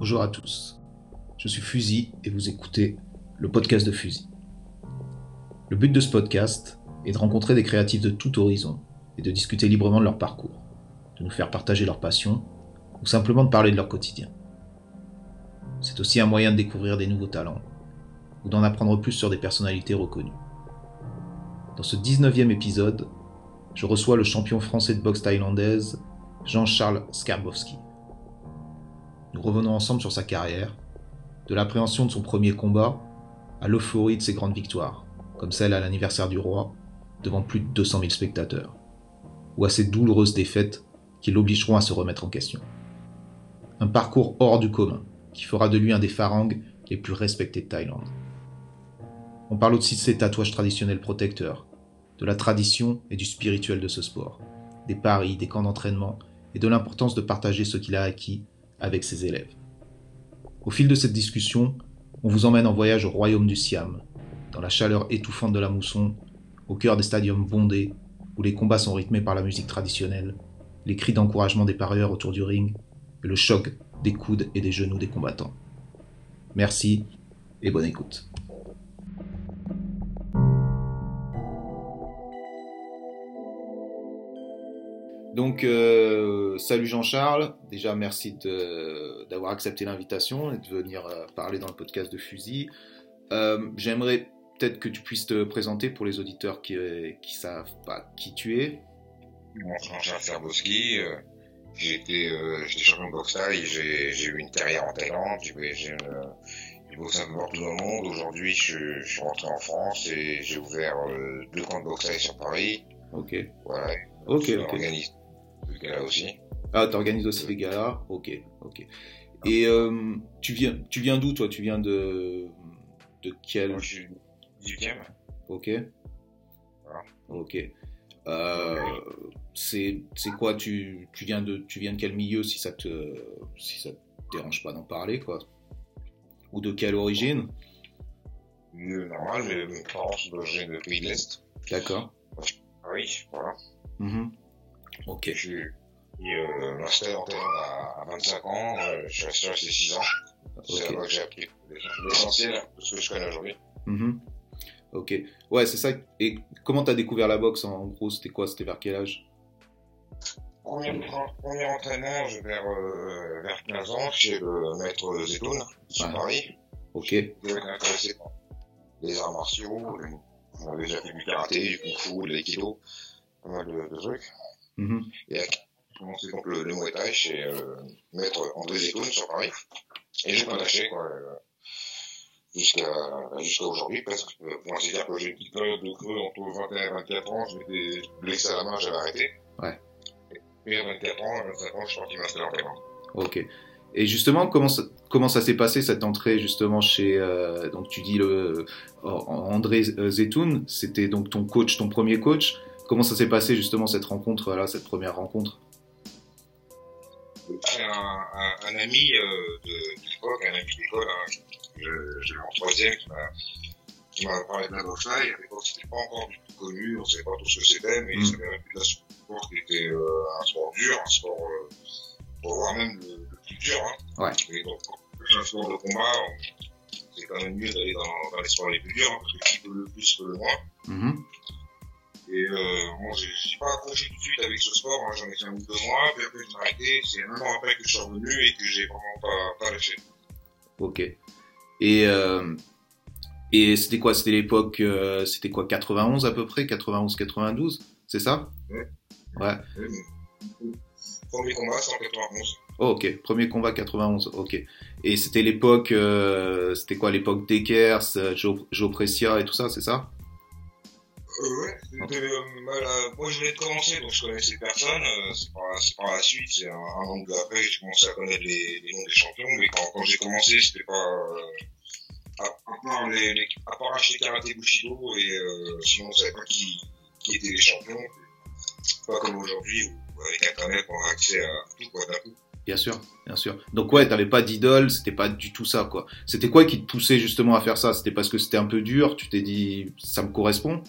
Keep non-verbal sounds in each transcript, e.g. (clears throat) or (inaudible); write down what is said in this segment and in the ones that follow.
Bonjour à tous, je suis Fusil et vous écoutez le podcast de Fusil. Le but de ce podcast est de rencontrer des créatifs de tout horizon et de discuter librement de leur parcours, de nous faire partager leur passion ou simplement de parler de leur quotidien. C'est aussi un moyen de découvrir des nouveaux talents ou d'en apprendre plus sur des personnalités reconnues. Dans ce 19e épisode, je reçois le champion français de boxe thaïlandaise, Jean-Charles Skarbowski. Nous revenons ensemble sur sa carrière, de l'appréhension de son premier combat à l'euphorie de ses grandes victoires, comme celle à l'anniversaire du roi, devant plus de 200 000 spectateurs, ou à ses douloureuses défaites qui l'obligeront à se remettre en question. Un parcours hors du commun, qui fera de lui un des pharangues les plus respectés de Thaïlande. On parle aussi de ses tatouages traditionnels protecteurs, de la tradition et du spirituel de ce sport, des paris, des camps d'entraînement et de l'importance de partager ce qu'il a acquis avec ses élèves. Au fil de cette discussion, on vous emmène en voyage au royaume du Siam, dans la chaleur étouffante de la mousson, au cœur des stadiums bondés, où les combats sont rythmés par la musique traditionnelle, les cris d'encouragement des parieurs autour du ring, et le choc des coudes et des genoux des combattants. Merci et bonne écoute. Donc, euh, salut Jean-Charles. Déjà, merci d'avoir accepté l'invitation et de venir euh, parler dans le podcast de Fusil. Euh, j'aimerais peut-être que tu puisses te présenter pour les auditeurs qui ne savent pas qui tu es. Jean-Charles Serboski, j'ai été champion de boxe et j'ai eu une carrière en Thaïlande. J'ai boxé un peu partout dans le monde. Aujourd'hui, je, suis rentré en France et j'ai ouvert deux camps de boxe sur Paris. Ok. Voilà. Ok, ok aussi. Ah, t'organises aussi des galas Ok, ok. Et euh, tu viens, tu viens d'où toi? Tu viens de de quel Je suis 18e. Ok. Ok. Euh, c'est c'est quoi? Tu, tu viens de tu viens de quel milieu si ça te si ça te dérange pas d'en parler quoi? Ou de quelle origine? Normal, mes parents sont d'origine de pays de l'Est. D'accord. Oui, voilà. Mm Ok. Je suis euh, master en Thaïlande à, 25 ans, euh, je suis resté 6 ans. C'est là-bas que j'ai appris l'essentiel de ce que je connais aujourd'hui. Mm-hmm. Ok. Ouais, c'est ça. Et comment t'as découvert la boxe en gros? C'était quoi? C'était vers quel âge? Premier, premier entraînement vers, euh, vers 15 ans chez le maître Zetoun, sur Paris. Ok. J'étais intéressé par les arts martiaux. On avait déjà fait du karaté, du kung fu, de l'aïkido, pas mal de, de trucs. Mm-hmm. Et j'ai commencé donc le, le Muay Thai chez euh, maître André Zetoun sur Paris. Et j'ai pas lâché, quoi. Euh, jusqu'à jusqu'à aujourd'hui, parce que euh, bon, c'est-à-dire que j'ai une petite période de creux entre 21 et 24 ans, j'étais blessé à la main, j'avais arrêté. Ouais. Et à 24 ans, à 25 ans, je suis parti m'installer en Thaïlande. Ok. Et justement, comment ça, comment ça s'est passé cette entrée justement chez euh, donc tu dis le André Zetoun, c'était donc ton coach, ton premier coach. Comment ça s'est passé justement cette rencontre là, cette première rencontre? J'ai un, un, un, ami euh, de, de l'époque, un ami d'école, hein, je, en troisième, qui m'a parlé de la boxe À l'époque, c'était pas encore du tout connu, on savait pas tout ce que c'était, mais il savait une réputation sport qui était euh, un sport dur, un sport, euh, pour voir même le, le, plus dur. Hein. Ouais. Et donc, un sport de combat, c'est quand même mieux d'aller dans, dans, les sports les plus durs, hein, parce que qui peut le plus peut le moins. Mmh. Et euh, bon, j'ai pas accroché tout de suite avec ce sport, hein, j'en ai fait un ou deux mois, puis après j'ai arrêté, c'est un an après que je suis revenu et que j'ai vraiment pas, pas lâché. Ok. Et, euh, et c'était quoi? C'était l'époque, euh, c'était quoi? 91 à peu près? 91-92 C'est ça? Ouais. Ouais. Premier combat, c'est en 91. Oh, ok, premier combat 91, ok. Et c'était l'époque, euh, c'était quoi? L'époque Dekers, Joe, Joe Precia et tout ça, c'est ça? Euh, ouais, euh, moi je venais de commencer, donc je connaissais personne. Euh, c'est par, par, la suite, c'est un, un an après, j'ai commencé à connaître les, les, noms des champions. Mais quand, quand j'ai commencé, c'était pas. Euh, à, à, part les, les, à part acheter Karaté Bushido, et euh, sinon on savait pas qui, qui étaient les champions. Pas comme aujourd'hui, où avec Internet, on a accès à tout, quoi, d'un coup. Bien sûr, bien sûr. Donc ouais, t'avais pas d'idole, c'était pas du tout ça, quoi. C'était quoi qui te poussait justement à faire ça? C'était parce que c'était un peu dur, tu t'es dit, ça me correspond?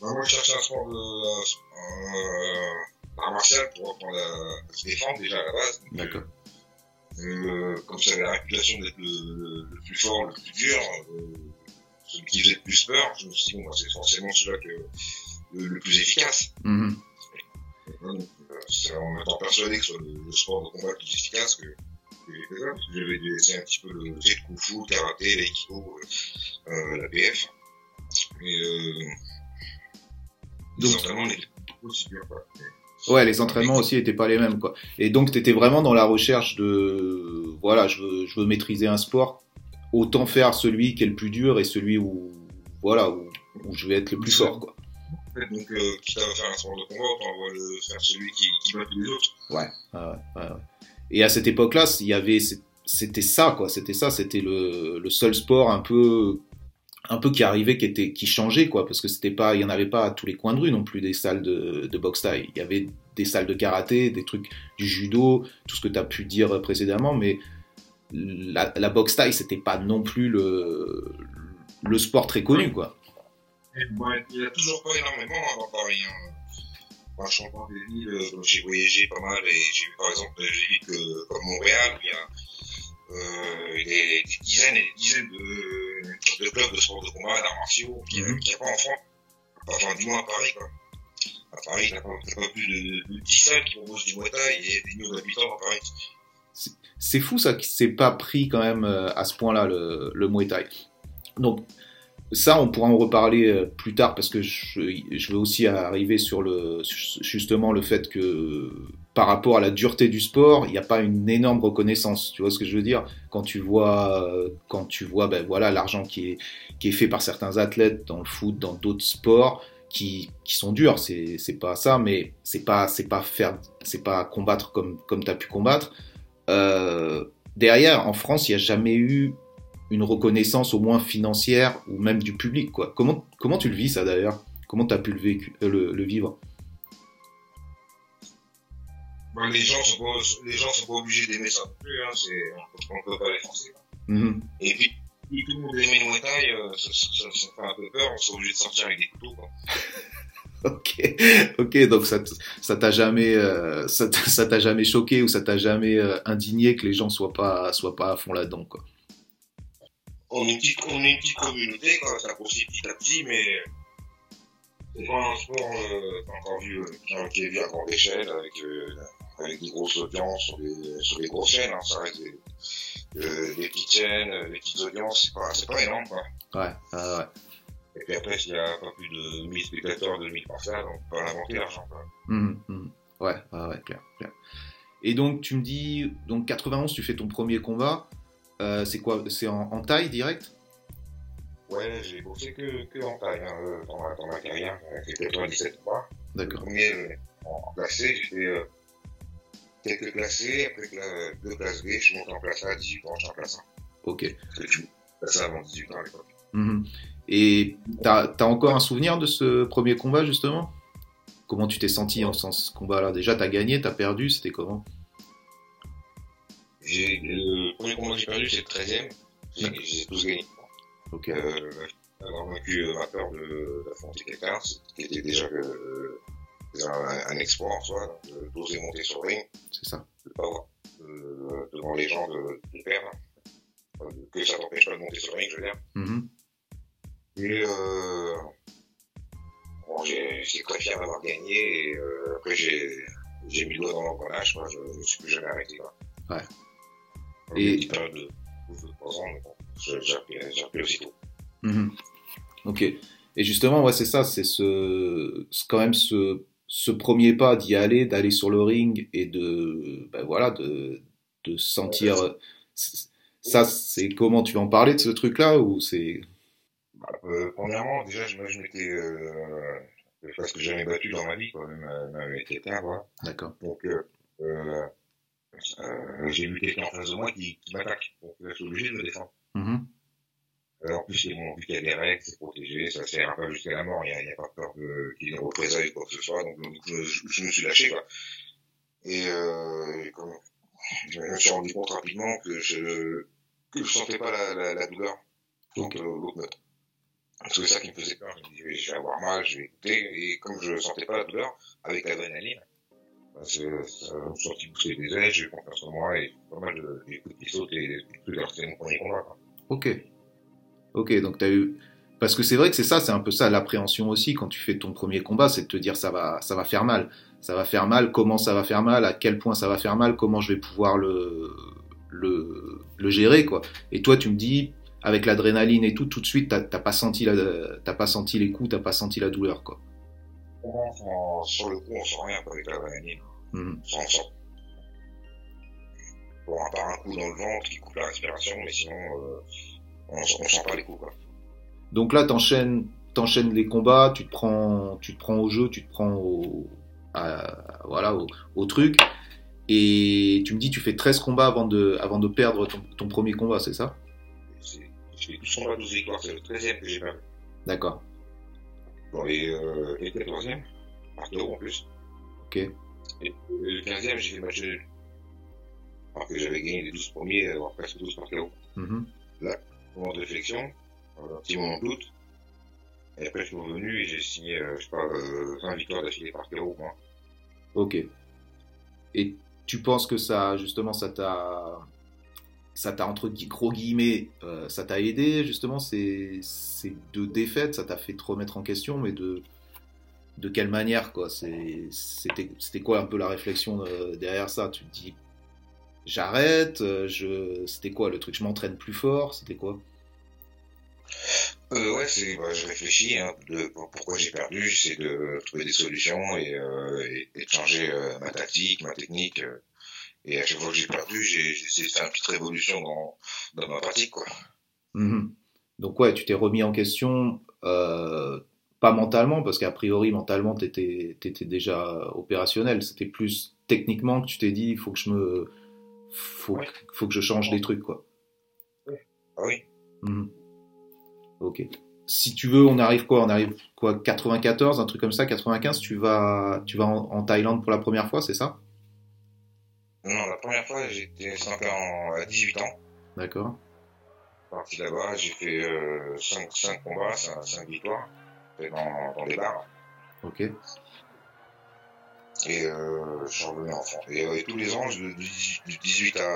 Moi, je cherchais un sport de euh, art martial pour apprendre à, se défendre déjà à la base. D'accord. Euh, comme ça avait la réputation d'être le, le, plus fort, le plus dur, euh, celui qui faisait le plus peur, je me suis dit, bon, bah, c'est forcément celui-là que, le, le, plus efficace. Mm -hmm. Donc, c'est en étant persuadé que ce soit le, le, sport de combat le plus efficace que, j'avais laissé un petit peu le fait de kung fu, le karaté, l'aïkido, euh, la BF. Mais euh, Donc, les entraînements n'étaient pas. Ouais, les entraînements aussi étaient pas les mêmes, quoi. Et donc, tu étais vraiment dans la recherche de, voilà, je veux, je veux maîtriser un sport, autant faire celui qui est le plus dur et celui où, voilà, où, où je vais être le plus fort, quoi. Donc, euh, quitte à faire un sport de combat, va le faire celui qui, qui bat tous les autres. Ouais, ouais, ouais, ouais. Et à cette époque-là, il y avait, c'était ça, quoi. C'était ça, c'était le, le seul sport un peu un peu qui arrivait, qui était, qui changeait, quoi, parce que c'était pas, il y en avait pas à tous les coins de rue non plus des salles de, de boxe taille. Il y avait des salles de karaté, des trucs du judo, tout ce que tu as pu dire précédemment, mais la, la boxe taille, c'était pas non plus le, le sport très connu, quoi. Et bon, il y a toujours pas énormément à Paris. Hein. Comprends des villes, euh, j'ai voyagé pas mal et j'ai vu par exemple villes que, comme Montréal, où il y a euh, des, des, dizaines et des dizaines de, de clubs de sport de combat, d'arts martiaux, qu'il n'y a, a, pas en France. Enfin, du moins à Paris, quoi. À Paris, il n'y a, a, pas plus de, de 10 salles qui proposent du Muay Thai et des millions d'habitants à Paris. C'est fou ça qui s'est pas pris quand même euh, à ce point-là le, le Muay Thai. Donc ça, on pourra en reparler euh, plus tard parce que je, veux aussi arriver sur le justement le fait que par rapport à la dureté du sport, il n'y a pas une énorme reconnaissance. Tu vois ce que je veux dire? Quand tu vois, quand tu vois, ben voilà, l'argent qui est qui est fait par certains athlètes dans le foot, dans d'autres sports, qui, qui sont durs. C'est pas ça, mais c'est pas pas faire, c'est pas combattre comme comme t'as pu combattre. Euh, derrière, en France, il n'y a jamais eu une reconnaissance au moins financière ou même du public. Quoi. Comment, comment tu le vis ça d'ailleurs? Comment tu as pu le, vécu, le, le vivre? Ben, Les gens sont pas, les gens sont pas obligés d'aimer ça non plus, hein, c'est, on peut pas les forcer. Mm -hmm. Et puis, si tout le monde aimait le Muay Thai, euh, ça, ça, ça, fait un peu peur, on serait obligé de sortir avec des couteaux. Quoi. (laughs) ok, ok, donc ça, ça t'a jamais, euh, ça, t'a jamais choqué ou ça t'a jamais euh, indigné que les gens soient pas, soient pas à fond là-dedans, quoi? On est une petite, on est une petite communauté, quoi, ça grossit petit à petit, mais c'est pas un sport euh, encore vu, euh, qui est vu à grande échelle, avec, euh, avec des grosses audiences sur les, sur les grosses chaînes, hein, ça reste des, euh, des petites chaînes, des petites audiences, c'est pas, c'est pas énorme, quoi. Ouais, ah ouais. Et puis après, s'il y a pas plus de 1000 spectateurs, 2000 par on peut pas inventer l'argent, quoi. Mmh, mmh. Ouais, ah ouais, clair, clair. Et donc, tu me dis, donc 91, tu fais ton premier combat. Euh, c'est quoi C'est en, en, taille direct? Ouais, j'ai bossé que, que en taille hein, dans, ma, dans ma carrière. J'ai fait 97 mois. D'accord. Premier en classé, j'ai fait euh, quelques classés. Après deux classes B, je suis monté en classe A à 18 ans, je suis en classe 1. Ok. Parce que tu classé avant 18 ans à l'époque. Mm -hmm. Et t'as as encore un souvenir de ce premier combat justement? Comment tu t'es senti en ce combat-là? Déjà, t'as gagné, t'as perdu, c'était comment? J'ai le premier combat que j'ai perdu, c'est le 13 e J'ai tous gagné. Ok. Euh, avoir vaincu ma peur d'affronter quelqu'un, qui était déjà euh, un, un, exploit en soi, d'oser monter sur le ring. C'est ça. De pas avoir euh, devant les gens de, de perdre. Que ça t'empêche pas de monter sur le ring, je veux dire. -hmm. Et euh, bon, j'ai très fier d'avoir gagné. Et euh, après, j'ai mis le doigt dans l'engrenage. Je ne suis plus jamais arrêté. Quoi. Ouais. Et une période de 2-3 ans, bon, j'ai aussitôt. Mm -hmm. Ok. Et justement, ouais, c'est ça, c'est ce, quand même ce, ce premier pas d'y aller, d'aller sur le ring et de, ben voilà, de, de sentir. Ça, c'est comment tu vas en parler de ce truc-là ou c'est? Euh, premièrement, déjà, je, je m'étais euh, presque jamais battu dans ma vie, quoi, même, même avec quelqu'un, quoi. D'accord. Donc, euh, euh, euh, j'ai eu quelqu'un en face de moi qui, qui m'attaque. Donc, je suis obligé de me défendre. Mm -hmm. Alors, en plus, bon, vu qu'il y a des règles, c'est protégé, ça sert pas jusqu'à la mort, il n'y a, a, pas peur qu'il y ait une représailles ou quoi que ce soit, donc, donc je, je, me suis lâché, quoi. Et, euh, comme, je me suis rendu compte rapidement que je, que je sentais pas la, la, la douleur. Donc, euh, l'autre. Parce que c'est ça qui me faisait peur. Je me disais, je vais avoir mal, je vais écouter. Et comme je sentais pas la douleur, avec l'adrénaline, M'a sorti pousser des ailes, j'ai confiance en moi et pas mal de des coups de pistolet et des trucs alors mon premier combat. Quoi. Ok. Ok, donc tu as eu. Parce que c'est vrai que c'est ça, c'est un peu ça l'appréhension aussi quand tu fais ton premier combat, c'est de te dire ça va, ça va faire mal. Ça va faire mal, comment ça va faire mal, à quel point ça va faire mal, comment je vais pouvoir le, le, le gérer, quoi. Et toi, tu me dis, avec l'adrénaline et tout, tout de suite, t'as pas senti la, t'as pas senti les coups, t'as pas senti la douleur, quoi. Sur le coup, on sent rien avec la On sent. Bon, à part un coup dans le ventre qui coupe la respiration, mais sinon, euh, on, on sent pas les coups quoi. Donc là, t'enchaînes, t'enchaînes les combats, tu te prends, tu te prends au jeu, tu te prends au, à- voilà, au, au truc. Et tu me dis, tu fais 13 combats avant de, avant de perdre ton, ton premier combat, c'est ça? J'ai fait 12 combats, 12 victoires, c'est le 13e que j'ai perdu. D'accord. Dans les, euh, les 14e, par en plus. Ok. Et le 15e, j'ai fait match nul. Alors que j'avais gagné les 12 premiers, euh, presque 12 par KO. Mhm. Moment de réflexion, euh, un petit moment de doute. Et après, je suis revenu et j'ai signé, euh, je sais pas, euh, 20 victoires d'affilée par KO, moi. Ok. Et tu penses que ça, justement, ça t'a, ça t'a entre gros guillemets, euh, ça t'a aidé justement ces, ces deux défaites, ça t'a fait te remettre en question, mais de, de quelle manière quoi C'est- C'était, quoi un peu la réflexion euh, derrière ça? Tu te dis, j'arrête, euh, je, c'était quoi le truc? Je m'entraîne plus fort, c'était quoi? Euh, ouais, c'est, bah, je réfléchis, hein, de pour- pourquoi j'ai perdu, j'essaie de trouver des solutions et, euh, et, et de changer euh, ma tactique, ma technique. et à chaque fois que j'ai perdu, j'ai essayé de faire une petite révolution dans, dans ma pratique, quoi. Mhm. Donc ouais, tu t'es remis en question, pas mentalement, parce qu'a priori mentalement t'étais étais déjà opérationnel. C'était plus techniquement que tu t'es dit, il faut que je me, faut, Ouais. faut que je change des trucs quoi. Ah oui. Mhm. Ok. Si tu veux, on arrive quoi? On arrive quoi? 94, un truc comme ça, 95. Tu vas, tu vas en, en Thaïlande pour la première fois, c'est ça? Non, la première fois, j'étais 5 ans à 18 ans. D'accord. Parti là-bas, j'ai fait euh, 5, 5 combats, 5, 5 victoires, dans, dans des bars. Ok. Et euh, je suis revenu en France. Et, euh, et tous les ans, du 18 du 18 à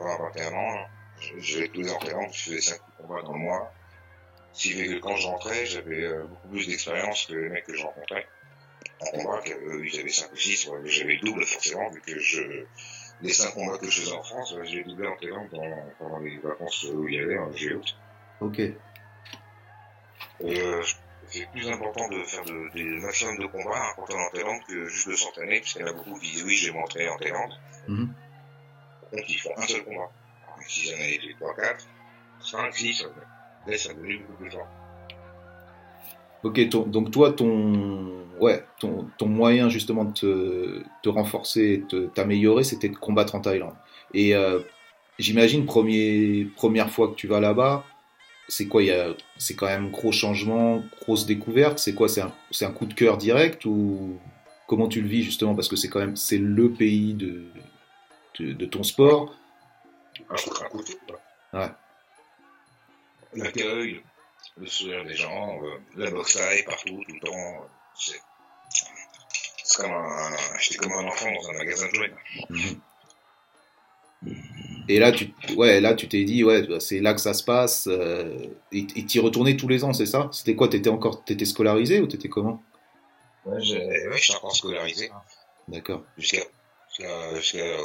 20, 21 ans, je- je vais tous les ans en Thaïlande, je faisais 5 combats dans le mois. Ce qui fait que quand je rentrais, j'avais euh, beaucoup plus d'expérience que les mecs que je rencontrais en combat, qu'eux, ils avaient 5 ou 6, moi, j'avais le double forcément, vu que je, les 5 combats que je faisais en France, euh, les doublais en Thaïlande dans- pendant les vacances où il y avait, en juillet. Ok. Et euh, c'est plus important de faire de, des maximum de combats est en Thaïlande que juste de s'entraîner, parce qu'il y en a beaucoup qui disent oui, je vais m'entraîner en Thaïlande. Mhm. Par contre, ils font un seul combat. Alors, si j'en ai fait 3, 4, 5, 6, ça là, ça devenu beaucoup plus fort. Ok, ton- donc toi, ton, ouais, ton, ton moyen justement de te, te renforcer, de t'améliorer, c'était de combattre en Thaïlande. Et euh, j'imagine, premier, première fois que tu vas là-bas, c'est quoi C'est quand même gros changement, grosse découverte. C'est quoi C'est un, coup de cœur direct ou comment tu le vis justement? Parce que c'est quand même c'est le pays de, de, de ton sport. Un coup, un coup de quoi. Ouais. L'accueil, le sourire des gens, euh, la boxe taille partout, tout le temps. euh, C'est, comme un, j'étais comme un enfant dans un magasin de jouets. Mhm. Et là, tu, ouais, là, tu t'es dit, ouais, c'est là que ça se passe. euh, et t'y retournais tous les ans, c'est ça? C'était quoi T'étais encore, t'étais scolarisé ou t'étais comment? Ouais, j'ai, ouais, j'étais encore scolarisé. hein. D'accord. jusqu'à jusqu'à jusqu'à, euh,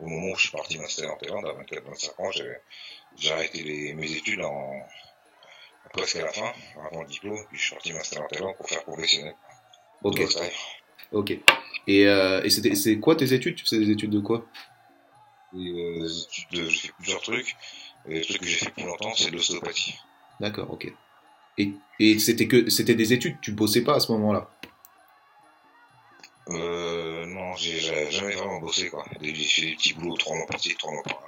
au moment où je suis parti m'installer en Thaïlande à 24-25 ans j'avais j'ai arrêté les, mes études en presque à la fin avant le diplôme puis je suis parti m'installer en Thaïlande pour faire professionnel Ok. Ok. Et, euh, et c'était, c'est quoi tes études? Tu faisais des études de quoi? Et, euh, de- j'ai fait plusieurs trucs et le truc que j'ai fait plus longtemps c'est de l'ostéopathie D'accord. Ok. Et, et c'était que, c'était des études. Tu bossais pas à ce moment-là? euh, non j'ai jamais vraiment bossé quoi j'ai fait des petits boulots trois mois par-ci trois mois par-là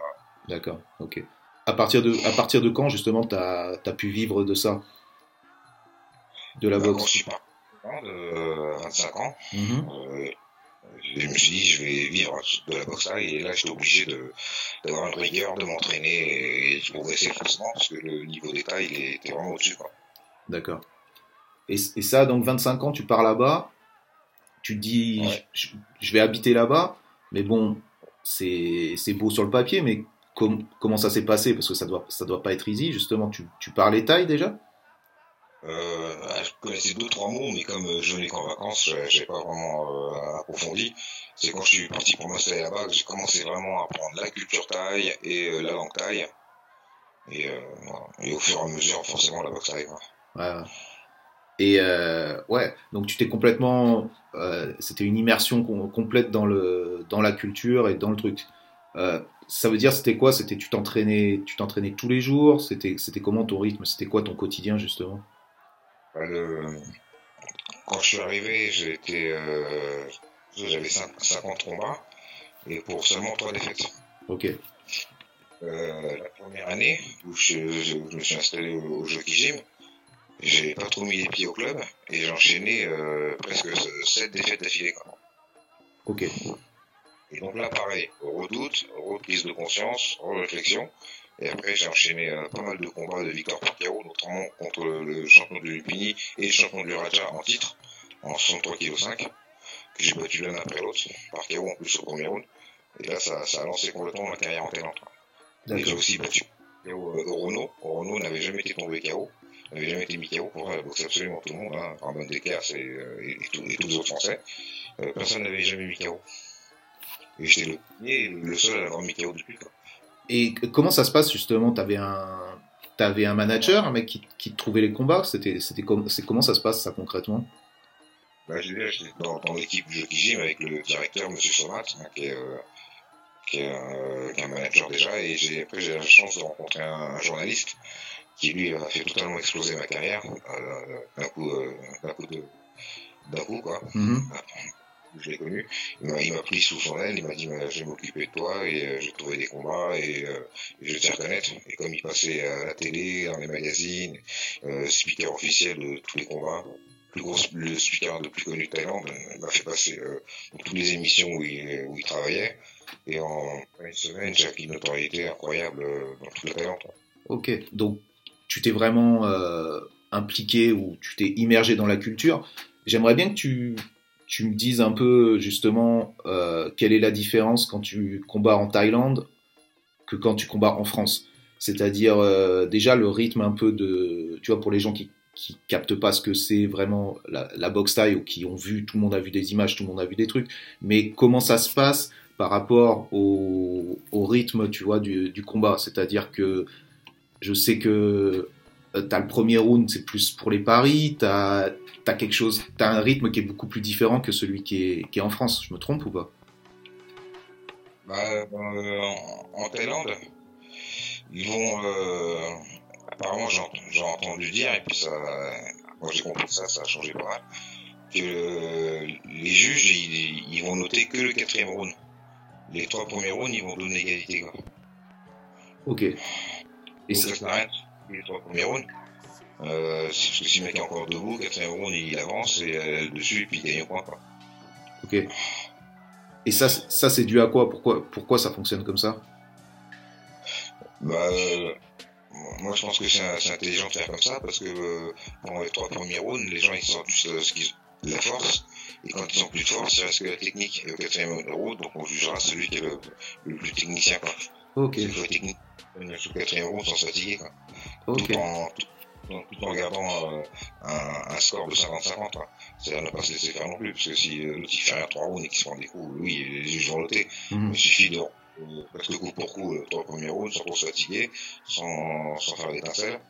D'accord. Ok. À partir de, à partir de quand justement t'as, t'as pu vivre de ça? De la Bah, quand je boxe. suis parti de 25 ans Mhm. Euh, je me suis dit, je vais vivre de la boxe thaï, et là, j'étais obligé de, d'avoir une rigueur, de m'entraîner et de progresser forcément, parce que le niveau tailles, il était vraiment au-dessus, quoi. D'accord. Et, et ça, donc 25 ans, tu pars là-bas. tu te dis, je, je vais habiter là-bas, mais bon, c'est beau sur le papier, mais comment ça s'est passé? Parce que ça doit, ça doit pas être easy, justement. Tu, tu parlais taille déjà? Euh, je connaissais deux trois mots, mais comme je venais qu'en vacances, j'ai pas vraiment euh, approfondi. C'est quand je suis parti pour m'installer là-bas que j'ai commencé vraiment à apprendre la culture taille et euh, la langue taille. Et, euh, au fur et à mesure, forcément, la boxe arrive. Ouais. Et euh, ouais, donc tu t'es complètement, c'était une immersion complète dans le dans la culture et dans le truc. ça veut dire c'était quoi? C'était tu t'entraînais, tu t'entraînais tous les jours? C'était comment ton rythme? C'était quoi ton quotidien justement? Quand je suis arrivé, j'étais, euh, j'avais 50 combats et pour seulement 3 défaites. Ok. Euh, la première année où je, me suis installé au, jeu Kijim, j'ai pas trop mis les pieds au club et j'ai enchaîné euh, presque 7 défaites d'affilée. Ok. Et donc là, pareil, redoute, reprise de conscience, réflexion. Et après, j'ai enchaîné euh, pas mal de combats de victoire par KO, notamment contre le, champion de Lupini et le champion de Raja en titre, en 63 kg 5, que j'ai battu l'un après l'autre, par KO en plus au premier round. Et là, ça, ça a lancé complètement ma carrière en Thaïlande. Et j'ai aussi battu KO euh, Renault. Renault n'avait jamais été tombé KO, n'avait jamais été mis KO pour la boxe absolument tout le monde, hein, Ramon Decker euh, et, tous les autres Français. Euh, personne n'avait jamais mis KO. Et j'étais le premier le seul à avoir mis KO depuis. Quoi. Et comment ça se passe justement? T'avais un, avais un manager, un mec qui, qui te trouvait les combats? C'était, comment ça se passe ça concrètement? Bah, J'étais dans, dans l'équipe du Gym avec le directeur, M. Somat, hein, qui, est, euh, qui, est, euh, qui, est, un manager déjà, et j'ai, après j'ai la chance de rencontrer un, journaliste qui lui a fait totalement exploser ma carrière euh, d'un coup, euh, d'un coup de d'un coup quoi. Mm-hmm je l'ai connu. Il m'a pris sous son aile, il m'a dit je vais m'occuper de toi et euh, j'ai trouvé des combats et, euh, je vais te reconnaître. Et comme il passait à la télé, dans les magazines, euh, speaker officiel de tous les combats, le speaker le plus connu de Thaïlande, il m'a fait passer euh, dans toutes les émissions où il, où il travaillait. Et en une semaine, j'ai acquis une notoriété incroyable dans toute la Thaïlande. Ok, donc tu t'es vraiment impliqué ou tu t'es immergé dans la culture. J'aimerais bien que tu tu me dises un peu justement euh, quelle est la différence quand tu combats en Thaïlande que quand tu combats en France? C'est-à-dire euh, déjà le rythme un peu de, tu vois, pour les gens qui qui captent pas ce que c'est vraiment la, la boxe thaï ou qui ont vu, tout le monde a vu des images, tout le monde a vu des trucs, mais comment ça se passe par rapport au, au rythme, tu vois, du, du combat? C'est-à-dire que je sais que euh, t'as le premier round, c'est plus pour les paris, t'as as quelque chose, t'as un rythme qui est beaucoup plus différent que celui qui est, qui est en France. Je me trompe ou pas? Bah, euh, en, Thaïlande, ils vont. Euh, apparemment, j'ai entendu dire, et puis ça. Moi j'ai compris ça, ça a changé pas mal. Que les juges, ils, ils, vont noter que le quatrième round. Les trois premiers rounds, ils vont donner l'égalité. Ok. Et Donc, ça s'arrête les trois premiers rounds. Euh, si, si le mec est encore debout, quatrième round, il avance et euh, dessus, et puis il gagne au point. Quoi. Ok. Et ça, ça c'est dû à quoi? Pourquoi, pourquoi ça fonctionne comme ça? Bah, euh, moi je pense que c'est intelligent de faire comme ça parce que euh, pendant les trois premiers rounds, les gens ils sortent juste euh, ce qu'ils de la force. Et quand ils ont plus de force, il reste que la technique et le quatrième round, donc on jugera celui qui est le, le plus technicien. Quoi. Ok. C'est le technique sous quatrième round sans fatiguer. Quoi. Tout, en, tout, en gardant euh, un, un, score de 50-50. C'est-à-dire ne pas se laisser faire non plus, parce que si euh, l'autre fait rien 3 rounds et qu'il se prend des coups, oui, les juges vont loter. Mm Il suffit de euh, presque coup pour coup, le trois premiers rounds, sans trop se fatiguer, sans, sans faire d'étincelles.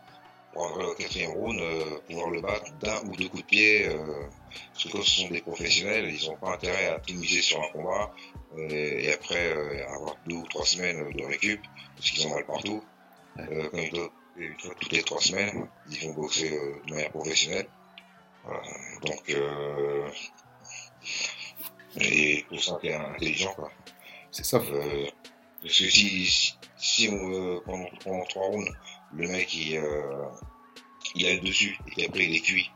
Pour avoir le quatrième round, euh, pouvoir le battre d'un ou deux coups de pied, euh, parce que comme ce sont des professionnels, ils n'ont pas intérêt à tout miser sur un combat, euh, et après euh, avoir deux ou trois semaines de récup, parce qu'ils ont mal partout. Euh, quand ils doivent une fois toutes les trois semaines, ils vont boxer euh, de manière professionnelle. Voilà. Donc, euh, et tout ça est intelligent, quoi. C'est ça. Euh, parce que si, si, on, pendant, pendant trois rounds, le mec il, euh, il a le dessus et qu'après il est cuit,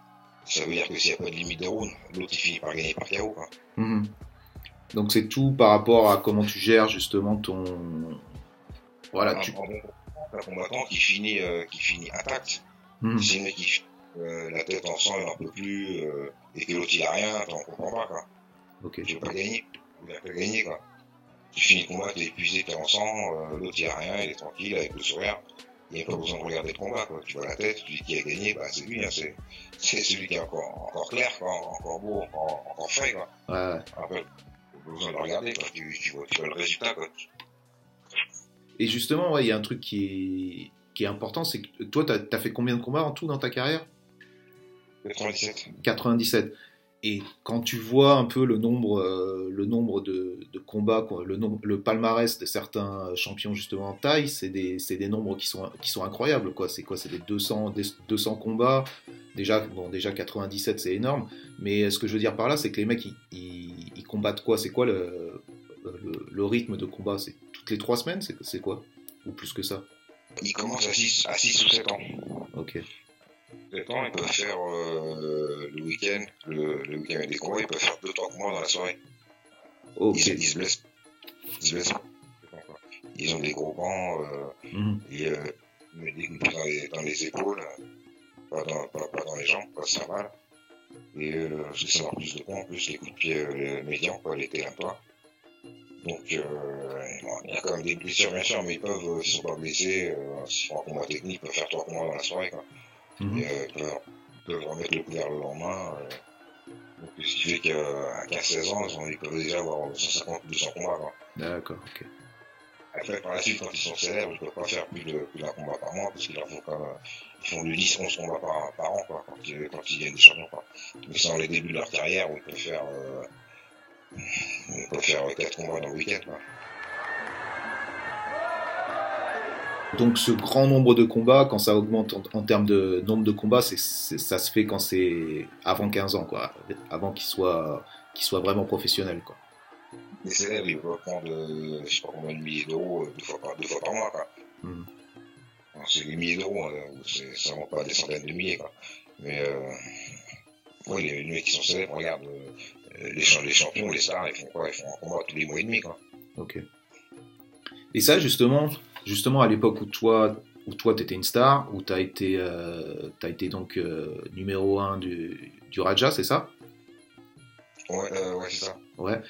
ça veut dire que s'il n'y a pas de limite de round, l'autre il finit par gagner par KO, quoi. Mmh. Donc c'est tout par rapport à comment tu gères justement ton. Voilà, un, tu. Un combattant qui finit, euh, qui finit intact. Mmh. C'est le mec qui euh, la tête en sang, il n'en peut plus, euh, et que l'autre il a rien, t'en comprends pas quoi. Ok. Tu veux pas gagner, tu veux pas gagner, quoi. Tu finis le combat, t'es épuisé, t'es en sang, euh, l'autre il a rien, il est tranquille, avec le sourire. Il n'y a pas besoin de regarder le combat, quoi. Tu vois la tête, tu dis qui a gagné, bah c'est lui, hein, c'est, c'est celui qui est encore, encore clair, quoi, encore beau, encore, encore frais, quoi. Ouais. Après, pas besoin de le regarder, quoi. Tu, tu, vois, tu vois le résultat, quoi. Et justement, ouais, il y a un truc qui est, qui est important, c'est que toi, t'as as fait combien de combats en tout dans ta carrière? 97. 97. Et quand tu vois un peu le nombre, euh, le nombre de, de combats, le, le palmarès de certains champions justement en taille, c'est des, nombres qui sont, qui sont incroyables. C'est quoi? C'est des 200, des 200 combats. Déjà, bon, déjà 97, c'est énorme. Mais ce que je veux dire par là, c'est que les mecs, ils, ils- ils combattent quoi? C'est quoi le, le, le rythme de combat? Toutes les trois semaines C'est quoi? Ou plus que ça? Il commence à 6, à 6 ou 7 ans. Ok. 7 ans, ils peuvent faire euh, le week-end, le, le week-end avec des combats, ils peuvent faire 2-3 combats dans la soirée. Ok. Ils, ils se blessent. Ils se blessent. Ils ont des gros bancs, euh, et euh, ils mettent des coups de pied dans les, dans les épaules, euh, pas dans, pas, pas dans les jambes, pas ça mal. Et euh, c'est ça avoir plus de points, en plus les coups de pied euh, les médians, quoi, les toi. Donc euh, il y a quand même des blessures bien sûr, mais ils peuvent, s'ils sont pas blessés, s'ils font un combat technique, ils peuvent faire trois combats dans la soirée. Quoi. Mhm. Et, euh, ils peuvent, remettre le couvert le lendemain. Euh, donc ce qui fait qu'à 15-16 ans, ils, peuvent déjà avoir 150 200 combats. Quoi. D'accord, ok. Après, par la suite, quand ils sont célèbres, ils ne peuvent pas faire plus de- plus d'un combat par mois, parce qu'il leur faut quand même, ils font du 10, 11 combats par, par an, quoi, quand ils, quand ils gagnent des champions, quoi. Mais c'est dans les débuts de leur carrière où ils peuvent faire, euh, ils peuvent faire 4 combats dans le week-end. Donc ce grand nombre de combats, quand ça augmente en, en termes de nombre de combats, ça se fait quand c'est avant 15 ans, quoi. Avant qu'ils soient vraiment professionnels, quoi. Les célèbres, ils peuvent prendre, euh, je sais pas combien de milliers d'euros, euh, deux fois par, deux fois par mois, quoi. Alors, C'est des milliers d'euros, c'est ça monte pas à des centaines de milliers, quoi. Mais, euh, ouais, les, les mecs qui sont célèbres, regarde, euh, les, cha- les champions, les stars, ils font quoi? Ils font un combat tous les mois et demi, quoi. Ok. Et ça, justement, justement à l'époque où toi, où toi, t'étais une star, où t'as été, euh, t'as été donc euh, numéro 1 du, du Raja, c'est ça? Ouais, ouais, c'est ça. Ouais.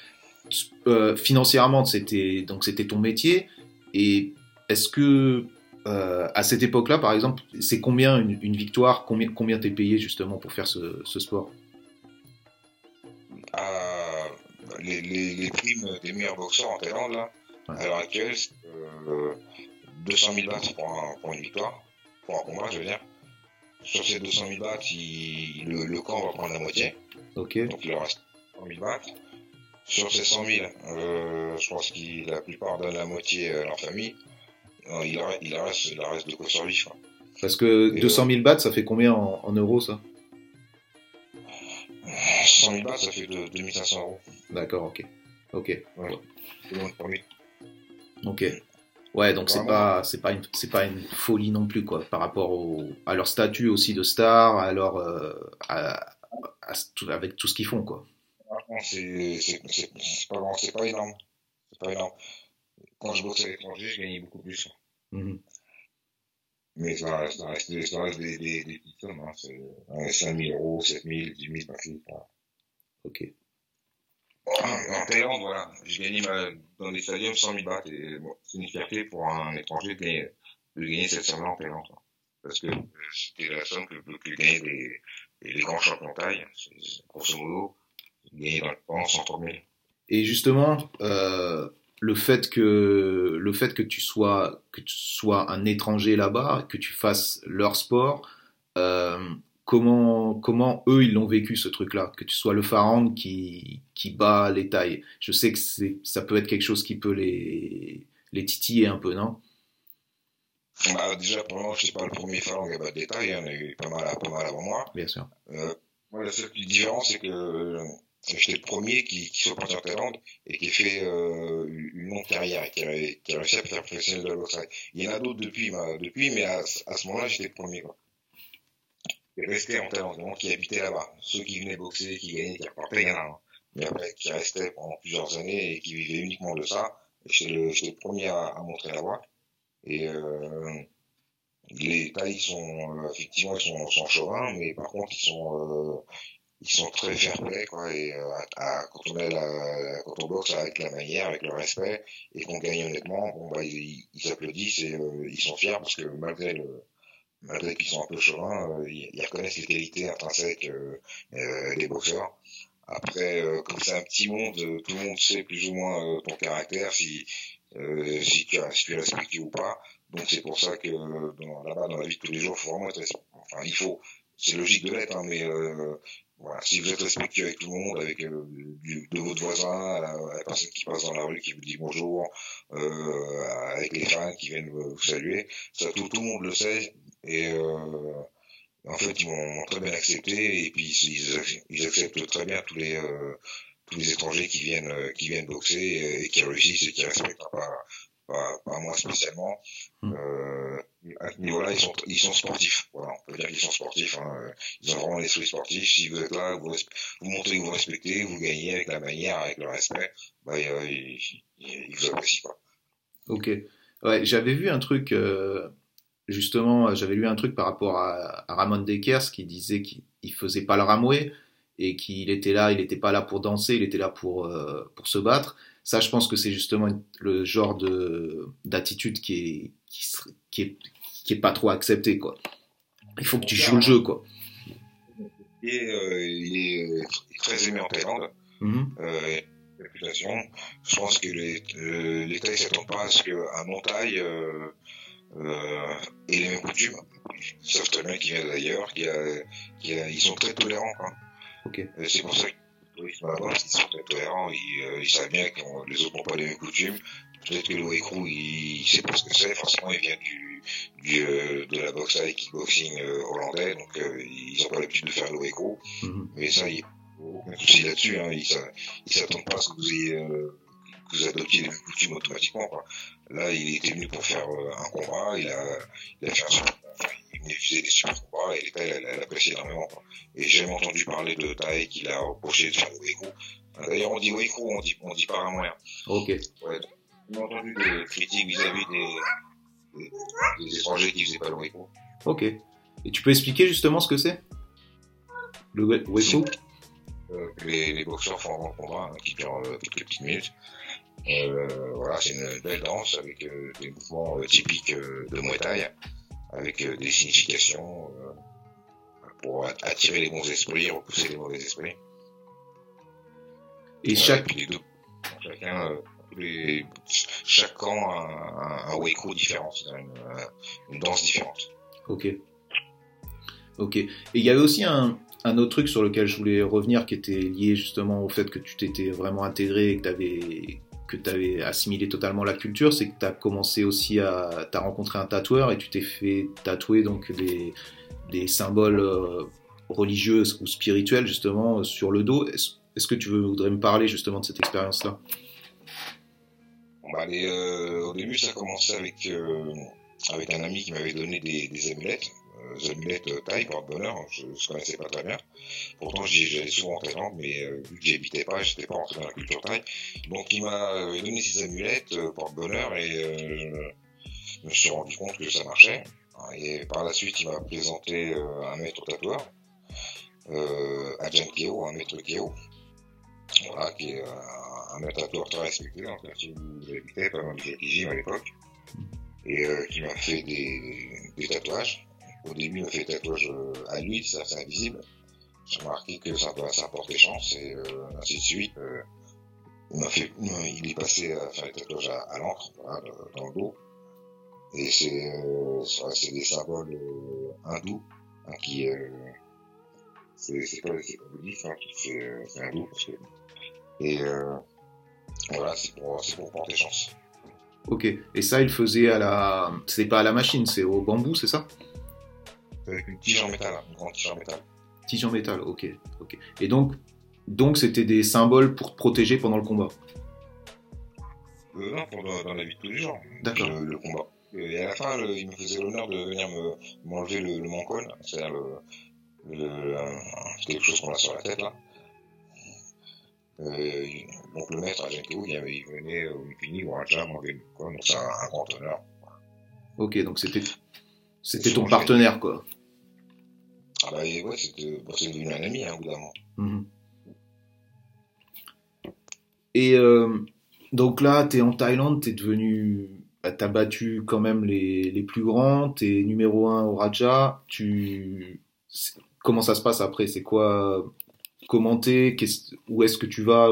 Financièrement, c'était donc c'était ton métier. Et est-ce que euh, à cette époque-là, par exemple, c'est combien une, une victoire Combien combien t'es payé justement pour faire ce, ce sport? À les, les, les primes des meilleurs boxeurs en Thaïlande, là, Ouais. à l'heure actuelle, c'est euh, 200 000 bahts pour, un, pour une victoire, pour un combat, je veux dire. Sur ces 200 000 bahts, il- le, le camp va prendre la moitié, donc il leur reste 100 000 bahts. Sur ces 100 000, euh, je pense que la plupart donnent la moitié à leur famille. Il reste, il reste de quoi survivre. Parce que Et 200 000 bahts, ça fait combien en, en euros ça? 100 000 bahts, ça fait de 2500 euros. D'accord, ok. Ok. Lui. Ok. Ouais, donc c'est pas c'est pas une c'est pas une folie non plus quoi par rapport au, à leur statut aussi de star, à leur euh, à, à tout- avec tout ce qu'ils font quoi. C'est c'est- c'est pas énorme. C'est pas énorme. Quand je boxe à l'étranger, je gagnais beaucoup plus. Mhm. Mais ça reste, ça reste, ça reste des, des, des petites sommes. Hein. C'est dans les 5 000 euros, 7 000, 10 000 par fille. Voilà. Ok. En Thaïlande, voilà, j'ai gagné ma, dans des stadiums 100 000 bahts. Et bon, c'est une fierté pour un étranger de gagner, de gagner cette somme-là en Thaïlande. Parce que euh, c'était la somme que, que gagnaient les, les, les grands champions taille. Grosso modo, gagner dans le temps 103 000. Et justement, euh, le fait que le fait que tu sois que tu sois un étranger là-bas, que tu fasses leur sport, euh, comment comment eux ils l'ont vécu ce truc-là, que tu sois le pharaon qui qui bat les tailles. Je sais que c'est ça peut être quelque chose qui peut les les titiller un peu, non? Bah, déjà, pour moi, je suis pas le premier pharaon qui a battu des tailles. hein. Il y en a eu pas mal, pas mal avant moi. Bien sûr. Euh, moi, la seule petite différence, c'est que j'étais le premier qui, qui soit parti en Thaïlande et qui a fait euh, une longue carrière et qui a, qui a réussi à faire professionnel de la boxe. Il y en a d'autres depuis, bah, depuis mais à, à ce moment-là, j'étais le premier. Quoi. Qui restait en Thaïlande, donc qui habitait là-bas. Ceux qui venaient boxer, qui gagnaient, qui repartaient, il. Mais après, qui restaient pendant plusieurs années et qui vivaient uniquement de ça. Et J'étais le, j'étais le premier à, à montrer la voie. Et euh, les tailles sont euh, effectivement ils sont, sont chauvins, mais par contre ils sont euh, ils sont très fair play quoi et euh, à, quand on est la, quand on boxe avec la manière avec le respect et qu'on gagne honnêtement bon bah ils, ils applaudissent et euh, ils sont fiers parce que malgré le malgré qu'ils sont un peu chauvins euh, ils, reconnaissent les qualités intrinsèques des boxeurs. Après comme c'est un petit monde tout le monde sait plus ou moins ton caractère si si tu as si tu respectes ou pas. Donc c'est pour ça que là-bas dans la vie de tous les jours faut vraiment être enfin il faut c'est logique de l'être, hein, mais euh, voilà, si vous êtes respectueux avec tout le monde, avec euh, de votre voisin, la, personne qui passe dans la rue qui vous dit bonjour, euh, avec les fans qui viennent vous saluer, ça tout, le monde le sait. Et euh, en fait ils m'ont très bien accepté. Et puis ils, acceptent très bien tous les euh, tous les étrangers qui viennent qui viennent boxer et, qui réussissent et qui respectent pas pas, pas moi spécialement. Hmm. Euh, à ce niveau-là, ils sont, ils sont sportifs. Voilà, on peut dire qu'ils sont sportifs. Hein. Ils ont vraiment l'esprit sportif. Si vous êtes là, vous, vous montrez que vous respectez, vous gagnez avec la manière, avec le respect, bah, ils, ils, vous apprécient. Quoi. Ok. Ouais, j'avais vu un truc, euh, justement, j'avais lu un truc par rapport à, à Ramon Dekers qui disait qu'il faisait pas le ramoué et qu'il était là, il n'était pas là pour danser, il était là pour, euh, pour se battre. Ça, je pense que c'est justement le genre de d'attitude qui est, qui, qui, est, qui est pas trop accepté, quoi. Il faut que tu joues le jeu, quoi. Et, euh, il est très aimé en Thaïlande. Mm-hmm. euh, réputation. Je pense que les, euh, les Thaïs s'attendent pas à ce qu'un non-Thaï euh, euh, ait les mêmes coutumes. Ils savent très bien qu'il vient d'ailleurs, qu'ils ils sont très tolérants. Okay. C'est pour ça que tourisme là-bas, ils sont très tolérants, ils, euh, ils savent bien que les autres n'ont pas les mêmes coutumes. Peut-être que le Weikrou, il, il sait pas ce que c'est, forcément il vient du, du euh, de la boxe avec kickboxing euh, hollandais, donc euh, ils n'ont pas l'habitude de faire le Weikrou. Mm-hmm. Mais ça, il n'y a aucun souci là-dessus, hein, ils ne s'attendent pas à ce que vous ayez que vous adoptiez les mêmes coutumes automatiquement. Quoi. Là, il était venu pour faire un combat, il a, il a fait un super enfin, il venait viser des super combats et elle, elle apprécie énormément. Quoi. Et j'ai jamais entendu parler de Thaï qu'il a reproché de faire le Weikou. D'ailleurs, on dit Weikou, on dit, on dit pas rien. Ok. Ouais. J'ai entendu des critiques vis-à-vis des, des, des, étrangers qui faisaient pas le Weikou. Ok. Et tu peux expliquer justement ce que c'est? Le Weikou? Euh, les, les boxeurs font un combat hein, qui dure euh, quelques petites minutes. Euh, voilà, c'est une belle danse avec euh, des mouvements typiques de Muay Thai, avec des significations pour attirer les bons esprits, repousser les mauvais esprits. Et chaque... deux, chacun, les, chaque camp a un, un, différent, une, une danse différente. Ok. Ok. Et il y avait aussi un, un autre truc sur lequel je voulais revenir qui était lié justement au fait que tu t'étais vraiment intégré et que tu avais que tu avais assimilé totalement la culture, c'est que tu as commencé aussi à. Tu as rencontré un tatoueur et tu t'es fait tatouer donc des, des symboles euh, religieux ou spirituels justement sur le dos. Est-ce que tu voudrais me parler justement de cette expérience-là? Bah, euh, Au début, ça a commencé avec, euh, avec un ami qui m'avait donné des, des euh, amulettes taille porte-bonheur, je ne connaissais pas très bien. Pourtant, j'allais souvent en Thaïlande, mais euh, vu que j'y habitais pas, j'étais pas rentré dans la culture thaï. Donc, il m'a euh, donné ces amulettes euh, porte-bonheur et je me suis rendu compte que ça marchait. Et par la suite, il m'a présenté un maître tatoueur, euh, Adjan Keo, un maître Keo, voilà, qui est un, maître tatoueur très respecté dans le où j'habitais, pas loin du à l'époque, et qui m'a fait des tatouages. Au début, m'a fait tatouage euh, à lui, ça c'est invisible. J'ai remarqué que ça, ça portait chance et euh, ainsi de suite. Euh, il m'a fait, il est passé à faire des tatouages à, l'encre, voilà, dans le dos. Et c'est, euh, des symboles hindous, hein, qui, c'est, pas, pas bouddhiste, hein, c'est, hindou parce que, et voilà, c'est pour, pour porter chance. Ok. Et ça, il faisait à la, c'est pas à la machine, c'est au bambou, c'est ça? Avec une tige en métal, une grande tige en métal. Tige en métal, ok. ok. Et donc, donc c'était des symboles pour te protéger pendant le combat euh, Non, pour dans, dans, la vie de tous les jours. D'accord. Le, le, combat. Et à la fin, le, il me faisait l'honneur de venir m'enlever me, le, le mancon, c'est-à-dire le, quelque chose qu'on a sur la tête là. Euh, donc le maître à il, il venait au Mikini ou à Jam donc c'est un, un grand honneur. Ok, donc c'était c'était ton partenaire, quoi. Bah ouais, c'est bah, devenu un ami, hein, au bout d'un moment. Mhm. Et euh, donc là, tu es en Thaïlande, tu es devenu. Bah, tu as battu quand même les, les plus grands, tu es numéro un au Raja. Tu... Comment ça se passe après? C'est quoi commenter Où est-ce que tu vas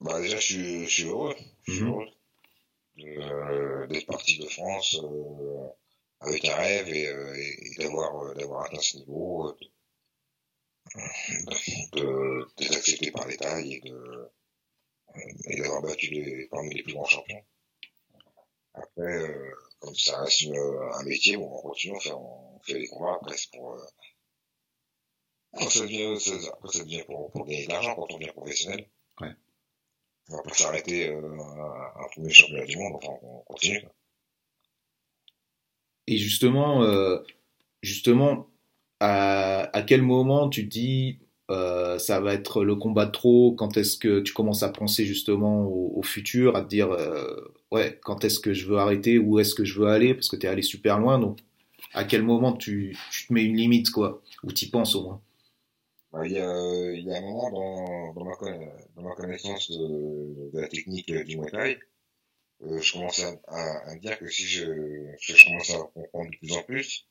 bah, Déjà, je suis, je suis heureux. Je suis mhm. heureux euh, d'être parti de France euh, avec un rêve et, euh, d'avoir d'avoir atteint ce niveau, d'être accepté par l'État et de et d'avoir battu les, parmi les plus grands champions. Après, comme ça reste un métier, bon, on continue, on fait, on fait des combats, après c'est pour... quand ça devient, ça, après ça devient pour, pour gagner de l'argent quand on devient professionnel. Ouais on va pas s'arrêter euh, à un premier championnat du monde, enfin on continue. Et justement, euh, justement, à, à, quel moment tu dis euh, ça va être le combat de trop? Quand est-ce que tu commences à penser justement au, futur, à te dire euh, ouais, quand est-ce que je veux arrêter, où est-ce que je veux aller? Parce que tu es allé super loin, donc à quel moment tu, tu te mets une limite, quoi? Ou tu penses au moins? Bah, il, y a, un moment dans, dans ma connaissance de, de la technique du Muay Thai, euh, je commence à, à, à, dire que si je, je commence à comprendre de plus en plus,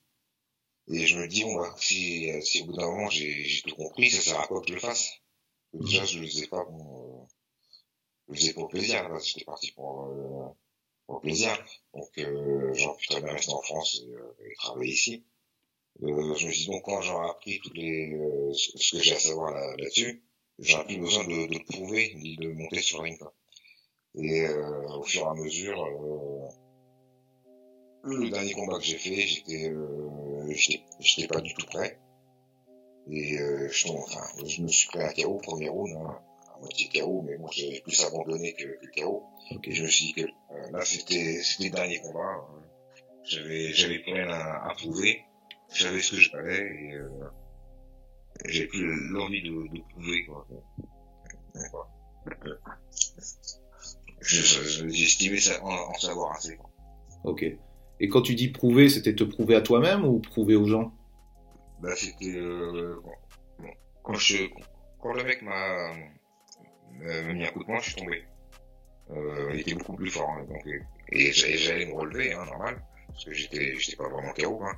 et je me dis, bon, bah, si, si au bout d'un moment j'ai tout compris, ça sert à quoi que je le fasse? Déjà, je le faisais pas bon, euh, je le faisais pour plaisir, là, j'étais parti pour, euh, pour plaisir. Donc, euh, j'aurais pu très bien rester en France et, euh, et travailler ici. Euh, je me suis dit, donc, quand j'aurai appris toutes les, euh, ce que j'ai à savoir là-dessus, j'aurai plus besoin de, de le prouver, ni de monter sur le ring. Et euh, au fur et à mesure, euh, le dernier combat que j'ai fait, j'étais, euh, j'étais pas du tout prêt. Et euh, je, enfin, je me suis pris un KO, premier round, hein, à moitié KO, mais moi j'avais plus abandonné que, que KO. Et je me suis dit que euh, là c'était, c'était le dernier combat. Hein. J'avais, j'avais plus rien à, à prouver je savais ce que je valais et euh, j'ai plus l'envie de, de prouver quoi. J'estimais ça en, en, savoir assez. Ok. Et quand tu dis prouver, c'était te prouver à toi-même ou prouver aux gens? Bah c'était euh, bon, quand je quand le mec m'a mis un coup de poing, je suis tombé. Euh, il était beaucoup plus fort hein, donc et, j'allais me relever, hein, normal, parce que j'étais j'étais pas vraiment KO. Hein.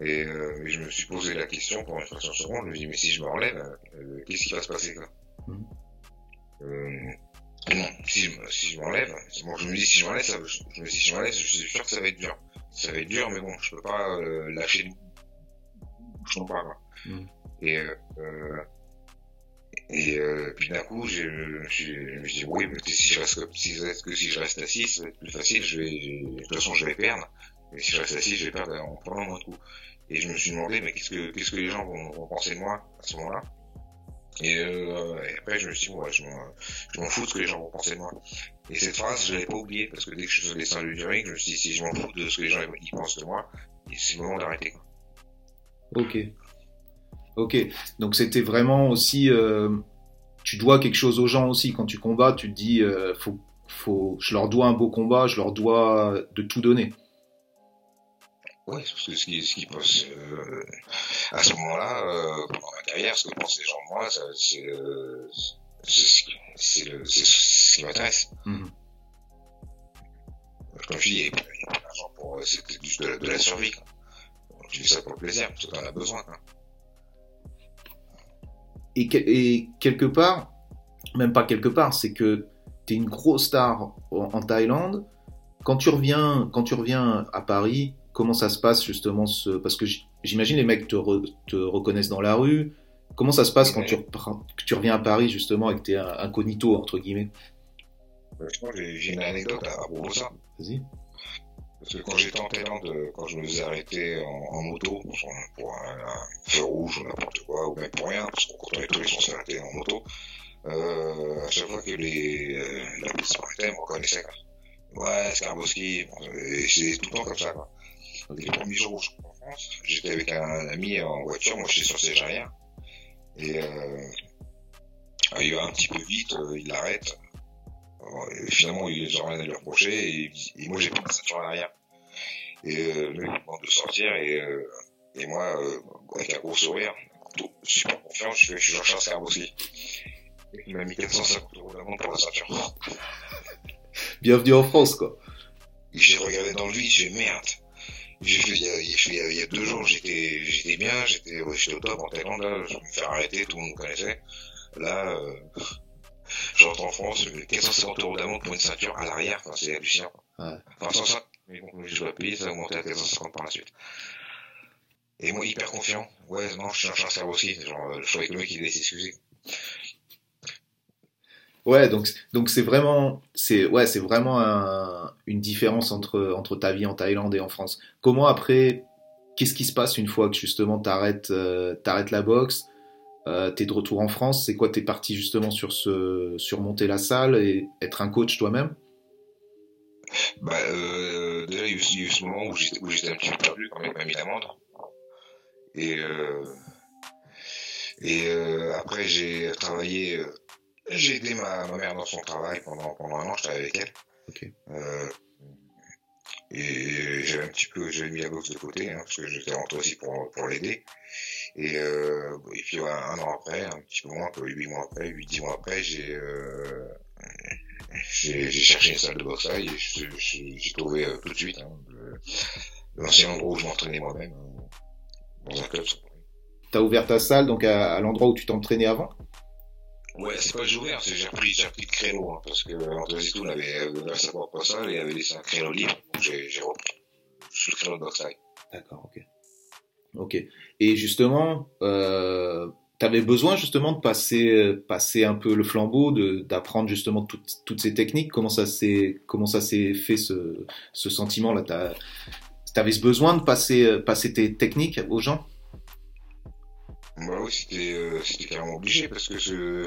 Et euh, je me suis posé la question pour une fraction de seconde, je me dis mais si je me relève, euh, qu'est-ce qui va se passer là mmh. Euh, Non, si je, si je m'enlève, bon, je me dis si je m'enlève, je, je me dis si je m'enlève, je suis sûr que ça va être dur. Ça va être dur, mais bon, je peux pas euh, lâcher je pas quoi. Mmh. Et euh, et euh, puis d'un coup, je, je, me suis dit, oui, mais si je reste, si, que si je reste assis, ça va être plus facile, je vais, de toute façon, je vais perdre. Mais si je reste assis, je vais perdre en prenant moins de coups. Et je me suis demandé, mais qu'est-ce que, qu'est-ce que les gens vont, vont penser de moi à ce moment-là? Et, euh, et, après, je me suis dit, ouais, je m'en fous de ce que les gens vont penser de moi. Et cette phrase, je l'avais pas oubliée, parce que dès que je faisais les du ring, je me suis dit, si je m'en fous de ce que les gens ils pensent de moi, c'est le moment d'arrêter. Ok. Ok. Donc c'était vraiment aussi, euh, tu dois quelque chose aux gens aussi. Quand tu combats, tu te dis, euh, faut, faut, je leur dois un beau combat, je leur dois de tout donner. Oui, parce que ce qui, ce qui passe euh, à ce moment-là, euh, pendant ma carrière, ce que pensent les gens de moi, c'est euh, ce qui m'intéresse. Mmh. Comme je dis, il n'y a, pas d'argent pour. C'est juste de, de, la survie. Quoi. Donc, tu fais ça pour le plaisir, parce que tu en as besoin. Quoi. Et, et, quelque part, même pas quelque part, c'est que tu es une grosse star en, en Thaïlande. Quand tu reviens, quand tu reviens à Paris, comment ça se passe justement ce... Parce que j'imagine les mecs te, te, reconnaissent dans la rue. Comment ça se passe quand tu, tu reviens à Paris justement avec tes incognito entre guillemets? J'ai une anecdote à propos de ça. Vas-y. Parce que quand j'étais en Thaïlande, quand je me faisais arrêter en, moto pour, un, feu rouge ou n'importe quoi, ou même pour rien, parce que quand on est touristes, on en moto, euh, à chaque fois que les, euh, la police s'arrêtait, on me reconnaissait. Quoi. Ouais, Skarboski, c'est tout le temps comme ça. Quoi les premiers jours où je suis en France, j'étais avec un ami en voiture, moi j'étais sur siège arrière. Et euh, il va un petit peu vite, euh, il l'arrête. Et finalement, il n'a rien à lui reprocher. Et, et moi, j'ai pas de ceinture à l'arrière. Et euh, le mec demande de sortir et, euh, et moi, euh, avec un gros sourire, super confiant, je fais, je suis Jean-Charles Carbossi. Il m'a mis 450 euros d'amende pour la ceinture. Bienvenue en France, quoi. J'ai regardé dans le vide, j'ai merde. Il y, a, il, y a, deux jours, j'étais, j'étais bien, j'étais, ouais, j'étais au top en Thaïlande, là, je me fais arrêter, tout le monde me connaissait. Là, euh, je rentre en France, 450 euros d'amende pour une ceinture à l'arrière, enfin, c'est hallucinant. Ouais. Enfin, mais bon, je dois payer, ça a augmenté à 450 par la suite. Et moi, hyper confiant. Ouais, non, je suis un chasseur aussi. Genre, je trouvais que le mec, il devait s'excuser. Ouais, donc donc c'est vraiment c'est ouais c'est vraiment un, une différence entre entre ta vie en Thaïlande et en France. Comment après qu'est-ce qui se passe une fois que justement t'arrêtes euh, t'arrêtes la boxe, euh, t'es de retour en France, c'est quoi t'es parti justement sur ce surmonter la salle et être un coach toi-même? Bah euh, il y, a eu, ce moment où j'étais un petit peu perdu quand même m'a mis et euh, et euh, après j'ai travaillé euh, j'ai aidé ma, ma, mère dans son travail pendant, pendant un an, je travaillais avec elle. Okay. Euh, et j'avais un petit peu, j'avais mis la boxe de côté, hein, parce que j'étais rentré aussi pour, pour l'aider. Et, euh, et puis ouais, un an après, un petit peu moins, huit mois après, huit, dix mois après, j'ai euh, j'ai cherché une salle de boxe et j'ai trouvé euh, tout de suite hein, l'ancien endroit où je m'entraînais moi-même, hein, dans un club. T'as ouvert ta salle donc à, à l'endroit où tu t'entraînais avant? Ouais, c'est pas joué, hein, j'ai repris, j'ai repris le créneau, hein, parce que André Zitoun avait ouvert sa propre salle et avait laissé un créneau libre, donc j'ai repris sous le créneau de boxe D'accord, ok. Ok. Et justement, euh, t'avais besoin justement de passer, passer un peu le flambeau, d'apprendre justement toutes, toutes ces techniques? Comment ça s'est, comment ça s'est fait ce, ce sentiment-là? T'avais ce besoin de passer, passer tes techniques aux gens? Bah oui, c'était euh, carrément obligé parce que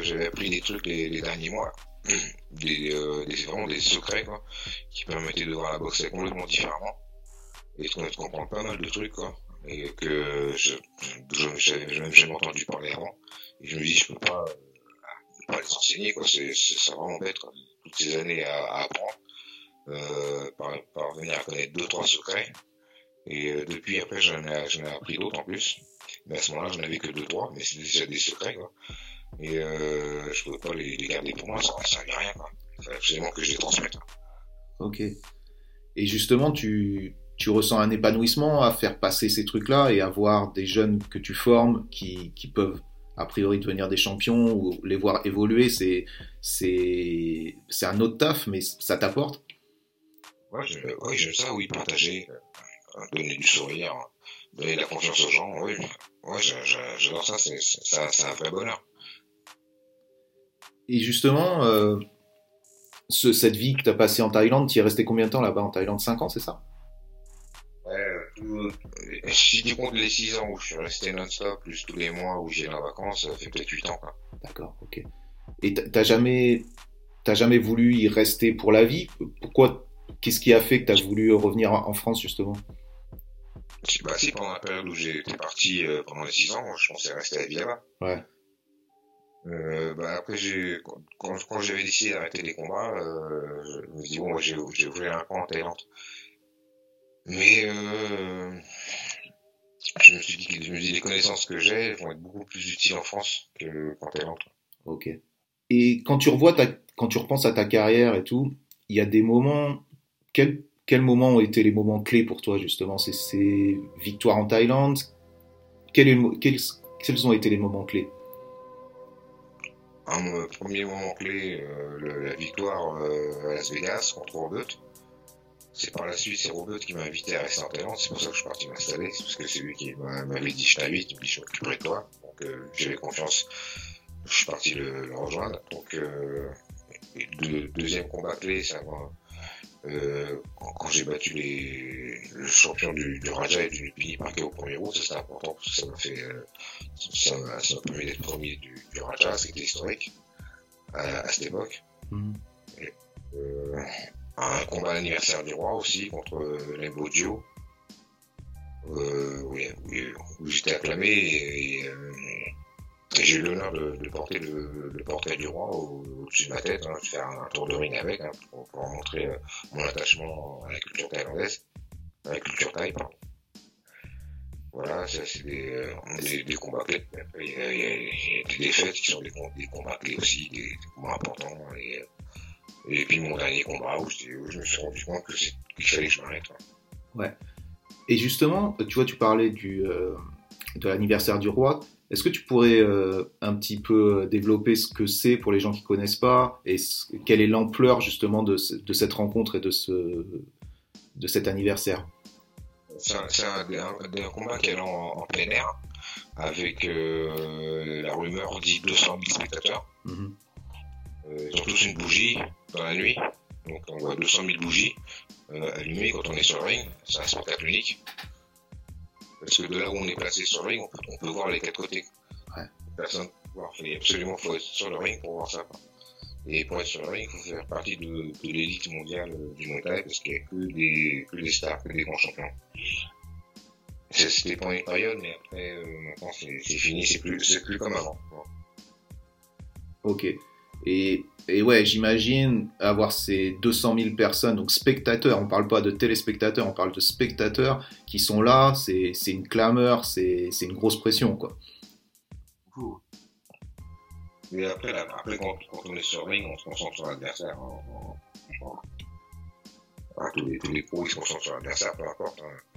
j'avais appris des trucs les, les derniers mois, (clears throat) des, euh, des vraiment des secrets quoi, qui permettaient de voir la boxe complètement différemment et de comprendre pas mal de trucs quoi, et que je j'avais même jamais entendu parler avant. Et je me dis je peux pas euh, pas les enseigner quoi, c'est c'est vraiment bête quoi. toutes ces années à, à apprendre, euh, par, parvenir à connaître deux trois secrets. Et euh, depuis après j'en ai j'en ai appris d'autres en plus. Mais à ce moment-là, je n'avais que deux droits, mais c'est déjà des secrets, quoi. Et euh, je ne pouvais pas les, les, garder pour moi, ça ne servait à rien, quoi. Il fallait absolument que je les transmette. Ok. Et justement, tu, tu ressens un épanouissement à faire passer ces trucs-là et à voir des jeunes que tu formes qui, qui peuvent a priori devenir des champions ou les voir évoluer, c'est c'est c'est un autre taf, mais ça t'apporte? Ouais, j'aime ça, oui, partager, euh, donner du sourire, donner de la confiance aux gens, oui. Ouais, j'adore ça, c'est un vrai bonheur. Et justement, euh, ce, cette vie que tu as passée en Thaïlande, tu es resté combien de temps là-bas? En Thaïlande 5 ans, c'est ça? Ouais, tout, si tu comptes les 6 ans où je suis resté non-stop, plus tous les mois où j'ai en vacances, ça fait peut-être 8 ans. D'accord, ok. Et t'as jamais, jamais voulu y rester pour la vie? Pourquoi Qu'est-ce qui a fait que tu as voulu revenir en France justement? Bah si, pendant la période où j'étais parti euh, pendant les 6 ans, je pensais rester à Villa. Ouais. Euh, bah après, j'ai, quand, quand j'avais décidé d'arrêter les combats, euh, je me suis dit, bon, j'ai, j'ai ouvert un camp en Thaïlande. Mais euh, je me suis dit que je les connaissances que j'ai vont être beaucoup plus utiles en France que, qu'en Thaïlande. Ok. Et quand tu revois ta, quand tu repenses à ta carrière et tout, il y a des moments, quel quels moments ont été les moments clés pour toi justement C'est ces victoires en Thaïlande? Quels, ont été les moments clés? Un premier moment clé, euh, la victoire euh, à Las Vegas contre Robert. C'est par la suite, c'est Robert qui m'a invité à rester en Thaïlande. C'est pour ça que je suis parti m'installer. Parce que c'est lui qui m'avait dit je t'invite, il me dit je m'occuperai de toi. Donc euh, j'avais confiance. Je suis parti le, rejoindre. Donc le deuxième combat clé, c'est euh, quand, j'ai battu les, le champion du, du Raja et du Nupini par au premier round, ça c'était important parce que ça m'a fait, euh, ça m'a permis d'être premier du, du Raja, c'était historique à, à, cette époque. Mm. Et, euh, un combat anniversaire du roi aussi contre euh, Lembodio, euh, où, où, j'étais acclamé et, et euh, j'ai eu l'honneur de, de, porter le, le, portrait du roi au-dessus de ma tête, hein, de faire un, tour de ring avec, hein, pour, pour, montrer euh, mon attachement à la culture thaïlandaise. la culture taille, pardon. Voilà, ça c'est des, euh, des, des, combats clés. Il y, a, y des défaites qui sont des, combats clés aussi, des, des combats importants. Et, et, puis mon dernier combat où, je me suis rendu compte qu'il fallait que je m'arrête. Ouais. Et justement, tu vois, tu parlais du, euh, de l'anniversaire du roi. Est-ce que tu pourrais euh, un petit peu développer ce que c'est pour les gens qui connaissent pas et ce, quelle est l'ampleur justement de, de, cette rencontre et de, ce, de cet anniversaire? C'est un, un, un, combat qui est en, en, plein air, avec euh, la rumeur dit 200 000 spectateurs. Mm -hmm. euh, ils ont tous une bougie dans la nuit, donc on voit 200 000 bougies euh, allumées quand on est sur le ring. C'est un spectacle unique. Parce que de là où on est placé sur le ring, on peut, on peut voir les quatre côtés. Ouais. Personne voir. Il absolument faut être sur le ring pour voir ça. Et pour être sur le ring, il faut faire partie de, de l'élite mondiale du Muay Thai parce qu'il n'y a que des, que des stars, que des grands champions. C'était pendant une période, mais après, euh, maintenant c'est fini, c'est plus, plus comme avant. Ok. Et, et ouais, j'imagine avoir ces 200 000 personnes, donc spectateurs, on parle pas de téléspectateurs, on parle de spectateurs qui sont là, c'est une clameur, c'est une grosse pression, quoi. Mais après, après quand, quand, on est sur ring, on se concentre sur l'adversaire. tous, les, tous les pros, ils se concentrent sur l'adversaire, peu importe. Hein.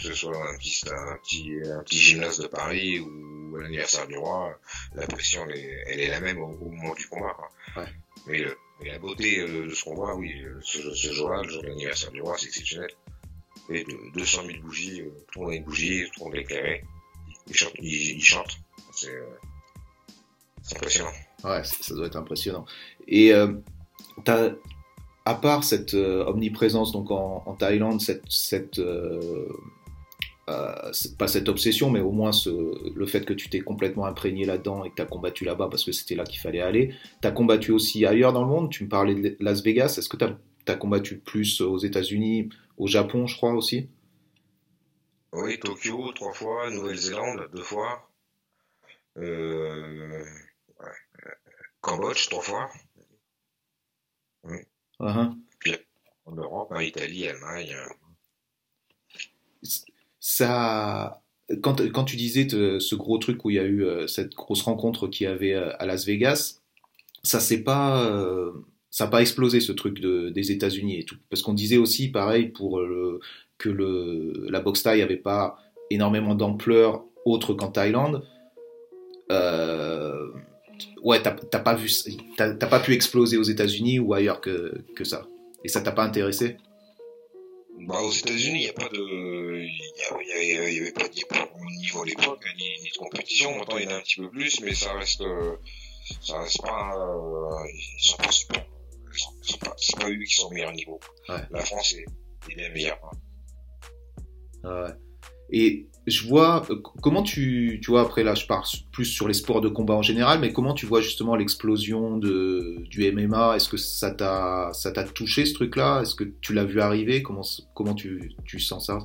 Que ce soit un petit, un petit, un petit gymnase de Paris ou l'anniversaire du roi, la pression, elle est, elle est la même au, au, moment du combat. Quoi. Ouais. Mais, le, mais, la beauté euh, de ce qu'on voit, oui, ce, ce jour-là, le jour de l'anniversaire du roi, c'est exceptionnel. Et de 200 000 bougies, euh, tout le monde a une bougie, tout le monde est éclairé. Ils chantent. Ils, ils chantent. C'est euh, impressionnant. Ouais, ça doit être impressionnant. Et euh, as, à part cette euh, omniprésence donc en, en, Thaïlande, cette, cette euh, euh, pas cette obsession, mais au moins ce, le fait que tu t'es complètement imprégné là-dedans et que tu as combattu là-bas parce que c'était là qu'il fallait aller. Tu as combattu aussi ailleurs dans le monde. Tu me parlais de Las Vegas. Est-ce que tu as, as, combattu plus aux États-Unis, au Japon, je crois aussi? Oui, Tokyo trois fois, Nouvelle-Zélande deux fois. Euh, Cambodge trois fois. Oui. Uh -huh. Puis en Europe, hein, Italie, Allemagne. Ça, quand, tu disais ce gros truc où il y a eu euh, cette grosse rencontre qu'il y avait euh, à Las Vegas, ça s'est pas, euh, ça n'a pas explosé ce truc de, des États-Unis et tout, parce qu'on disait aussi pareil pour que la boxe thaï avait pas énormément d'ampleur autre qu'en Thaïlande. Ouais, t'as pas vu, t'as pas pu exploser aux États-Unis ou ailleurs que, que ça. Et ça t'a pas intéressé? Bah, aux États-Unis, il n'y a pas de, il y, y, y, avait pas de niveau à l'époque, ni, ni, de compétition. Maintenant, il y en a un petit peu plus, mais ça reste, ça reste pas, euh, ils sont pas super. C'est pas, pas eux qui sont au meilleur niveau. Ouais. La France est, est bien meilleure. Hein. Ouais. Et je vois comment tu, tu vois après là je pars plus sur les sports de combat en général, mais comment tu vois justement l'explosion de du MMA Est-ce que ça t'a ça t'a touché ce truc-là? Est-ce que tu l'as vu arriver? Comment comment tu, tu sens ça?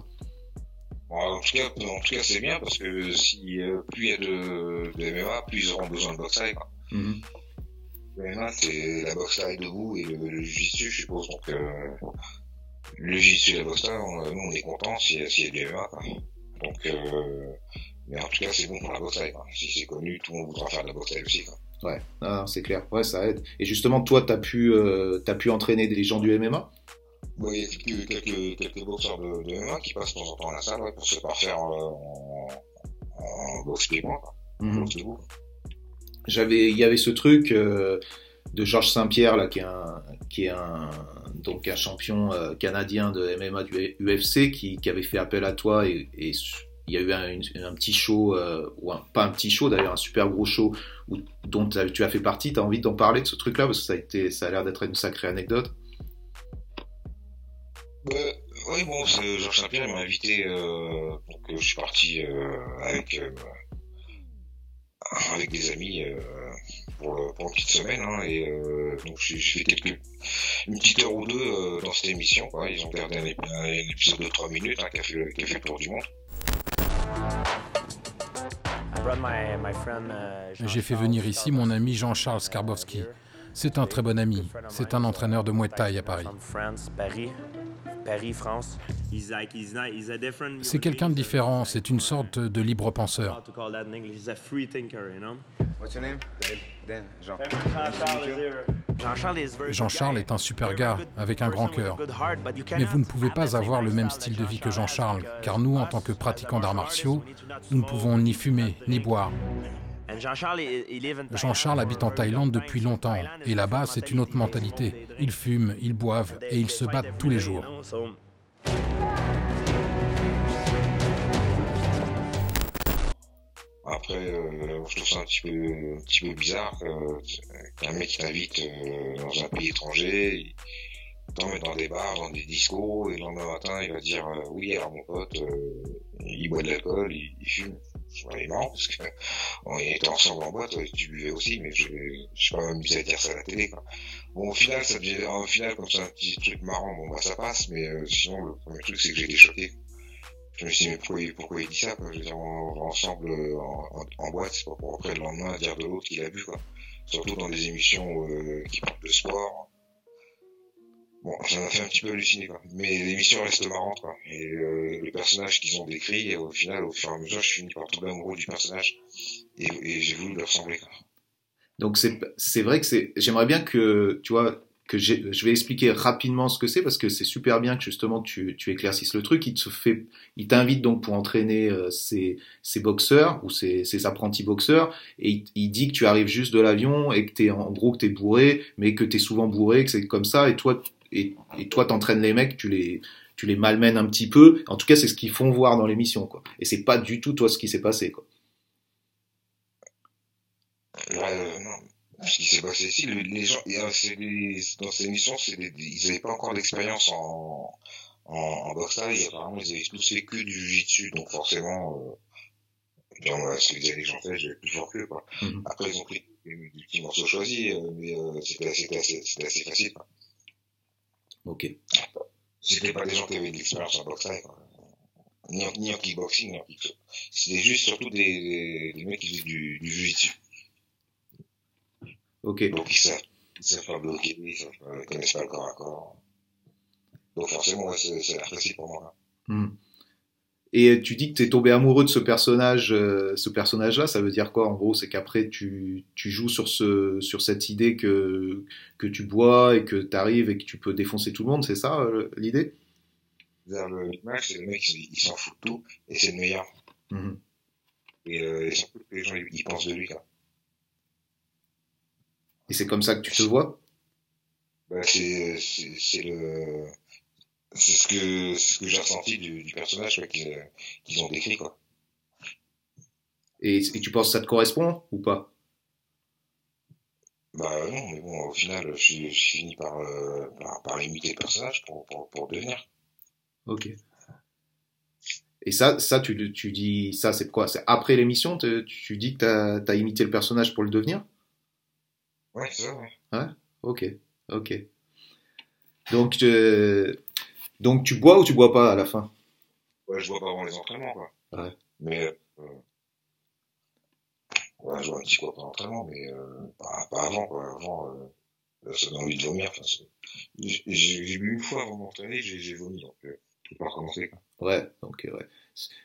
En tout cas, en tout cas c'est bien parce que si euh, plus il y a de, de, MMA, plus ils auront besoin de boxe mm -hmm. Le MMA c'est la boxe debout et le, le jiu-jitsu je suppose donc euh, le jiu-jitsu et la boxe nous on est content s'il y, y, a du MMA. Quoi. Donc, euh, mais en tout cas, c'est bon pour la boxe Si c'est connu, tout le monde voudra faire de la boxe aussi. Quoi. Ouais, ah, c'est clair. Ouais, ça aide. Et justement, toi, t'as pu, euh, as pu entraîner des gens du MMA Oui, il y a quelques, quelques, quelques boxeurs de, de, MMA qui passent de temps en temps à la salle ouais, pour se parfaire euh, en, en boxe pied-point. J'avais, il y avait ce truc euh, de Georges Saint-Pierre là, qui est un, qui est un, donc un champion euh, canadien de MMA du UFC qui, avait fait appel à toi et, il y a eu un, petit show, euh, ou un, pas un petit show d'ailleurs, un super gros show dont tu as fait partie. Tu as envie d'en parler de ce truc-là parce que ça a, l'air d'être une sacrée anecdote? Euh, oui, bon, Georges Saint-Pierre m'a invité, euh, donc je suis parti avec, avec des amis pour, pour, une petite semaine. Hein, et euh, donc j'ai fait quelques, une petite heure ou deux euh, dans cette émission. Quoi. Ils ont gardé un, un, un, épisode de 3 minutes hein, qui, a fait, qui a fait le tour du monde. J'ai fait venir ici mon ami Jean-Charles Skarbowski. C'est un très bon ami. C'est un entraîneur de Muay Thai à Paris. Paris, France. C'est quelqu'un de différent, c'est une sorte de libre penseur. Jean-Charles est un super gars, avec un grand cœur. Mais vous ne pouvez pas avoir le même style de vie que Jean-Charles, car nous, en tant que pratiquants d'arts martiaux, nous ne pouvons ni fumer, ni boire. Jean-Charles habite en Thaïlande depuis longtemps, et là-bas, c'est une autre mentalité. Ils fument, ils boivent, et ils se battent tous les jours. Après, euh, je trouve ça un petit peu, un petit peu bizarre euh, qu'un mec t'invite euh, dans un pays étranger, il t'emmène dans des bars, dans des discos, et le lendemain matin, il va dire euh, oui, alors mon pote, euh, il boit de l'alcool, il, il fume. Marrant parce que on était ensemble en boîte, tu buvais aussi, mais je, sais pas m'amuser à dire ça à la télé. Bon, au final, ça devient, au final, comme c'est un petit truc marrant, bon bah ça passe, mais euh, sinon le premier truc c'est que j'ai été choqué. Je me suis dit, mais pourquoi, pourquoi il dit ça quoi? Je veux dire, on va ensemble euh, en, en, en boîte, c'est pas pour après le lendemain dire de l'autre qu'il a bu, quoi. Surtout dans des émissions euh, qui parlent de sport. Bon, ça m'a fait un petit peu halluciner, quoi. Mais l'émission reste marrante, quoi. Et euh, le personnage qu'ils ont décrit, et au final, au fur et à mesure, je finis par tomber amoureux du personnage. Et, et j'ai voulu lui ressembler, quoi. Donc c'est vrai que c'est. J'aimerais bien que tu vois que je vais expliquer rapidement ce que c'est parce que c'est super bien que justement tu, tu éclaircisses le truc. Il te fait, il t'invite donc pour entraîner euh, ses, ses boxeurs ou ses, ses apprentis boxeurs et il, il dit que tu arrives juste de l'avion et que t'es en gros que t'es bourré, mais que t'es souvent bourré, que c'est comme ça et toi et, et toi t'entraînes les mecs, tu les tu les malmènes un petit peu. En tout cas, c'est ce qu'ils font voir dans l'émission quoi. Et c'est pas du tout toi ce qui s'est passé quoi. Non. Ce qui s'est passé ici, le- les gens, dans ces des- ils n'avaient pas encore d'expérience en, en, en boxe thaï. Apparemment, ils avaient tous fait que du jiu-jitsu, donc forcément, euh, voilà, ce que les gens j'avais plus fort que quoi. Mhm. Après, ils ont pris des des petits morceaux choisis, euh, mais euh, c'était assez, facile. Quoi. Ok. C'était pas des gens qui avaient de l'expérience en boxe quoi. Ni en, ni en kickboxing, ni en kickboxing. C'était juste surtout des, des, des mecs qui faisaient du, du jiu-jitsu. Ok. Donc ils savent, ils savent pas bloquer, ils savent pas, ils connaissent pas le corps à corps. Donc forcément, ouais, c'est c'est facile pour moi. Hmm. Et tu dis que tu es tombé amoureux de ce personnage, euh, ce personnage-là, ça veut dire quoi en gros? C'est qu'après tu, tu joues sur, ce, sur cette idée que, que tu bois et que tu arrives et que tu peux défoncer tout le monde, c'est ça euh, l'idée? Vers le c'est le mec, il, il s'en fout de tout, et c'est le meilleur. Mhm. Et, euh, et surtout que les gens, ils, pensent de lui, quoi. Et c'est comme ça que tu te vois? Bah, c'est, c'est le, c'est ce que, ce que j'ai ressenti du, du personnage, qu'ils, euh, qu'ils ont décrit, quoi. et, et tu penses que ça te correspond ou pas? Bah non, mais bon, au final, je, je finis par, euh, par, par imiter le personnage pour, pour, pour devenir. Ok. Et ça, ça tu, tu dis, ça c'est quoi? C'est après l'émission, te- tu dis que tu as, imité le personnage pour le devenir? Ouais, c'est ça, ouais? Ok, ok. Donc, euh, donc tu bois ou tu bois pas à la fin? Ouais, je vois pas avant les entraînements, quoi. Ouais. Mais, euh, ouais, je vois un petit coup après l'entraînement, mais, euh, pas, pas avant, quoi. Avant, euh, ça donne envie de vomir. J'ai bu une fois avant de m'entraîner, j'ai vomi, donc, euh, je peux pas recommencer, quoi. Ouais, donc ouais.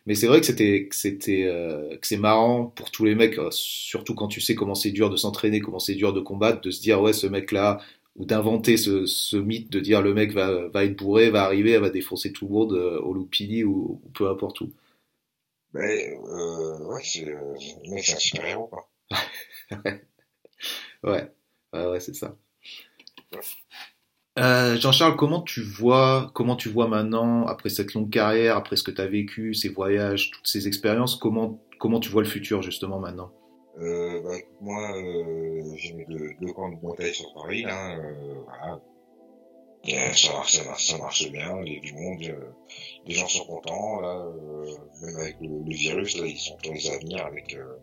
Mais c'est vrai que c'était que c'était euh, que c'est marrant pour tous les mecs, euh, surtout quand tu sais comment c'est dur de s'entraîner, comment c'est dur de combattre, de se dire ouais ce mec-là ou d'inventer ce, ce mythe de dire le mec va va être bourré, va arriver, va défoncer tout le monde euh, au Loupili ou, ou peu importe où. Ben, euh, ouais, c'est, euh, c'est un super héros, quoi. (laughs) Ouais, ouais, ouais, c'est ça. Euh, Jean-Charles, comment tu vois, comment tu vois maintenant, après cette longue carrière, après ce que tu as vécu, ces voyages, toutes ces expériences, comment, comment tu vois le futur justement maintenant? Euh, bah, moi, euh, j'ai mes deux, deux camps de bataille sur Paris, là, euh, voilà. Et, euh, ça marche, ça marche, ça marche bien, il y a du monde, euh, les gens sont contents, là, euh, même avec le, le virus, là, ils sont dans les avenirs avec, euh,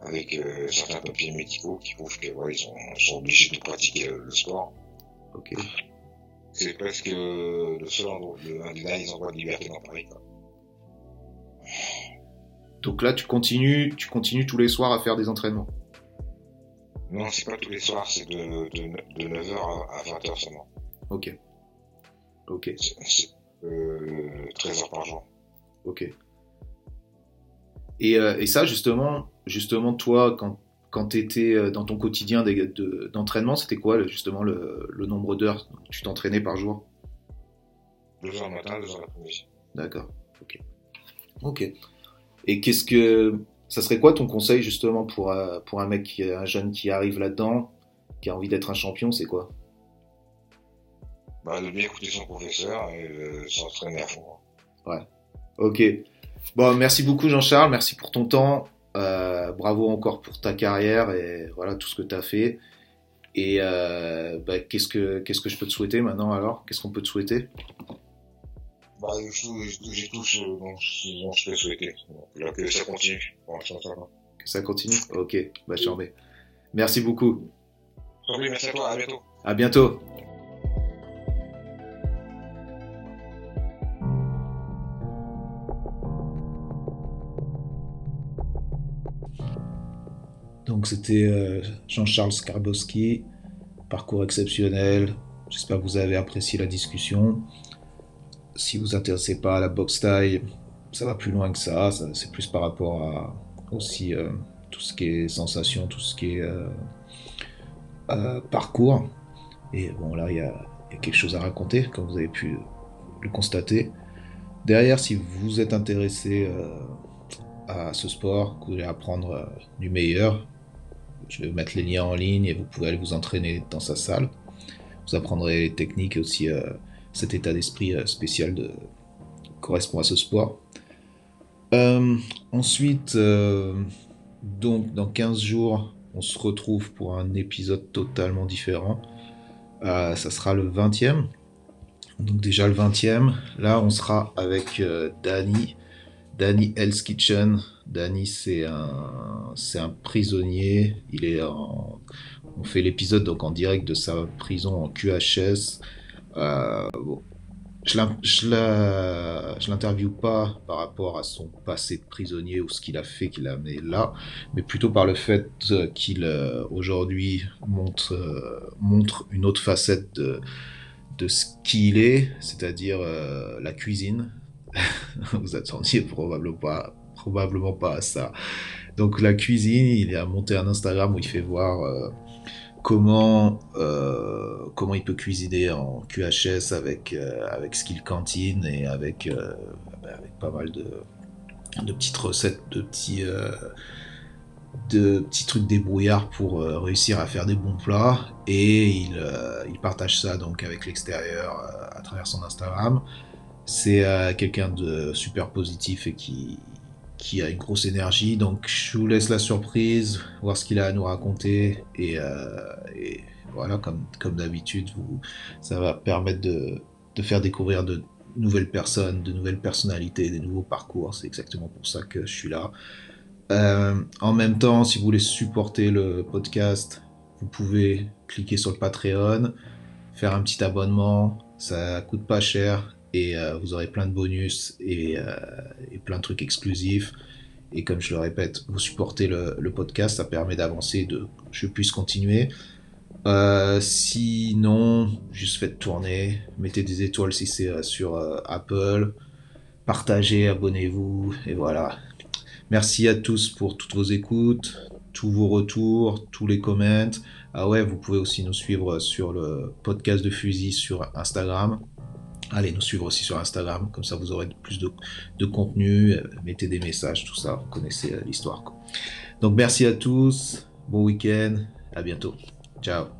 avec euh, certains papiers médicaux qui prouvent que, ils sont, sont obligés de pratiquer le sport. Ok. C'est presque euh, le seul endroit, le, un des derniers endroits de liberté dans Paris, quoi. Donc là, tu continues, tu continues tous les soirs à faire des entraînements. Non, c'est pas tous les soirs, c'est de, de, de 9h à 20h seulement. Ok. Ok. C'est euh, 13 heures par jour. Ok. Et, euh, et ça, justement, justement, toi, quand, quand tu étais euh, dans ton quotidien d'entraînement, c'était quoi justement le, le nombre d'heures que tu t'entraînais par jour? Deux heures le matin, deux heures l'après-midi. D'accord. Ok. Ok. Et qu'est-ce que ça serait quoi ton conseil justement pour pour un mec, qui, un jeune qui arrive là-dedans, qui a envie d'être un champion, c'est quoi? Bah de bien écouter son professeur et euh, s'entraîner à fond. Ouais. Ok. Bon, merci beaucoup Jean-Charles, merci pour ton temps. Euh, bravo encore pour ta carrière et voilà tout ce que tu as fait. Et euh, bah, qu'est-ce que qu'est-ce que je peux te souhaiter maintenant alors? Qu'est-ce qu'on peut te souhaiter? Bah, j'ai tout ce dont, je peux souhaiter. Donc, que ça continue. Que ça continue? Ok, bah j'en mets. Merci beaucoup. merci à toi, à bientôt. À bientôt. Donc c'était euh, Jean-Charles Skarbowski, parcours exceptionnel. J'espère que vous avez apprécié la discussion. Si vous vous intéressez pas à la boxe taille, ça va plus loin que ça. c'est plus par rapport à aussi euh, tout ce qui est sensation, tout ce qui est euh, parcours. Et bon là, il y, a, quelque chose à raconter, comme vous avez pu le constater. Derrière, si vous êtes intéressé à ce sport, que vous voulez apprendre du meilleur, je vais mettre les liens en ligne et vous pouvez aller vous entraîner dans sa salle. Vous apprendrez les techniques et aussi euh, cet état d'esprit euh, spécial correspond à ce sport. Euh, ensuite, donc dans 15 jours, on se retrouve pour un épisode totalement différent. ça sera le 20e. Donc déjà le 20e. Là, on sera avec Danny. Danny Hell's Kitchen. Danny, c'est un, c'est un prisonnier. Il est on fait l'épisode donc en direct de sa prison en QHS. Euh, Je l'interviewe pas par rapport à son passé de prisonnier ou ce qu'il a fait, qu'il a amené là, mais plutôt par le fait qu'il euh, aujourd'hui montre, euh, une autre facette de, ce qu'il est, c'est-à-dire la cuisine. (laughs) Vous attendiez probablement pas, probablement pas à ça. Donc la cuisine, il a monté un Instagram où il fait voir euh, comment euh, comment il peut cuisiner en QHS avec euh, avec Skill Cantine et avec avec pas mal de de petites recettes, de petits de petits trucs débrouillards pour réussir à faire des bons plats et il, il partage ça donc avec l'extérieur à travers son Instagram. C'est quelqu'un de super positif et qui, qui a une grosse énergie. Donc je vous laisse la surprise, voir ce qu'il a à nous raconter. Et, euh, voilà, comme, d'habitude, ça va permettre de, de, faire découvrir de nouvelles personnes, de nouvelles personnalités, des nouveaux parcours. C'est exactement pour ça que je suis là. Euh, en même temps, si vous voulez supporter le podcast, vous pouvez cliquer sur le Patreon, faire un petit abonnement. Ça coûte pas cher et euh, vous aurez plein de bonus et, euh, et, plein de trucs exclusifs. Et comme je le répète, vous supportez le, podcast, ça permet d'avancer, de je puisse continuer. Euh, sinon, juste faites tourner, mettez des étoiles si c'est sur Apple, partagez, abonnez-vous, et voilà. Merci à tous pour toutes vos écoutes, tous vos retours, tous les comments. Ah ouais, vous pouvez aussi nous suivre sur le podcast de Fusil sur Instagram. Allez nous suivre aussi sur Instagram, comme ça vous aurez plus de, contenu, euh, mettez des messages, tout ça, vous connaissez euh, l'histoire. Donc merci à tous, bon week-end, à bientôt. Ciao.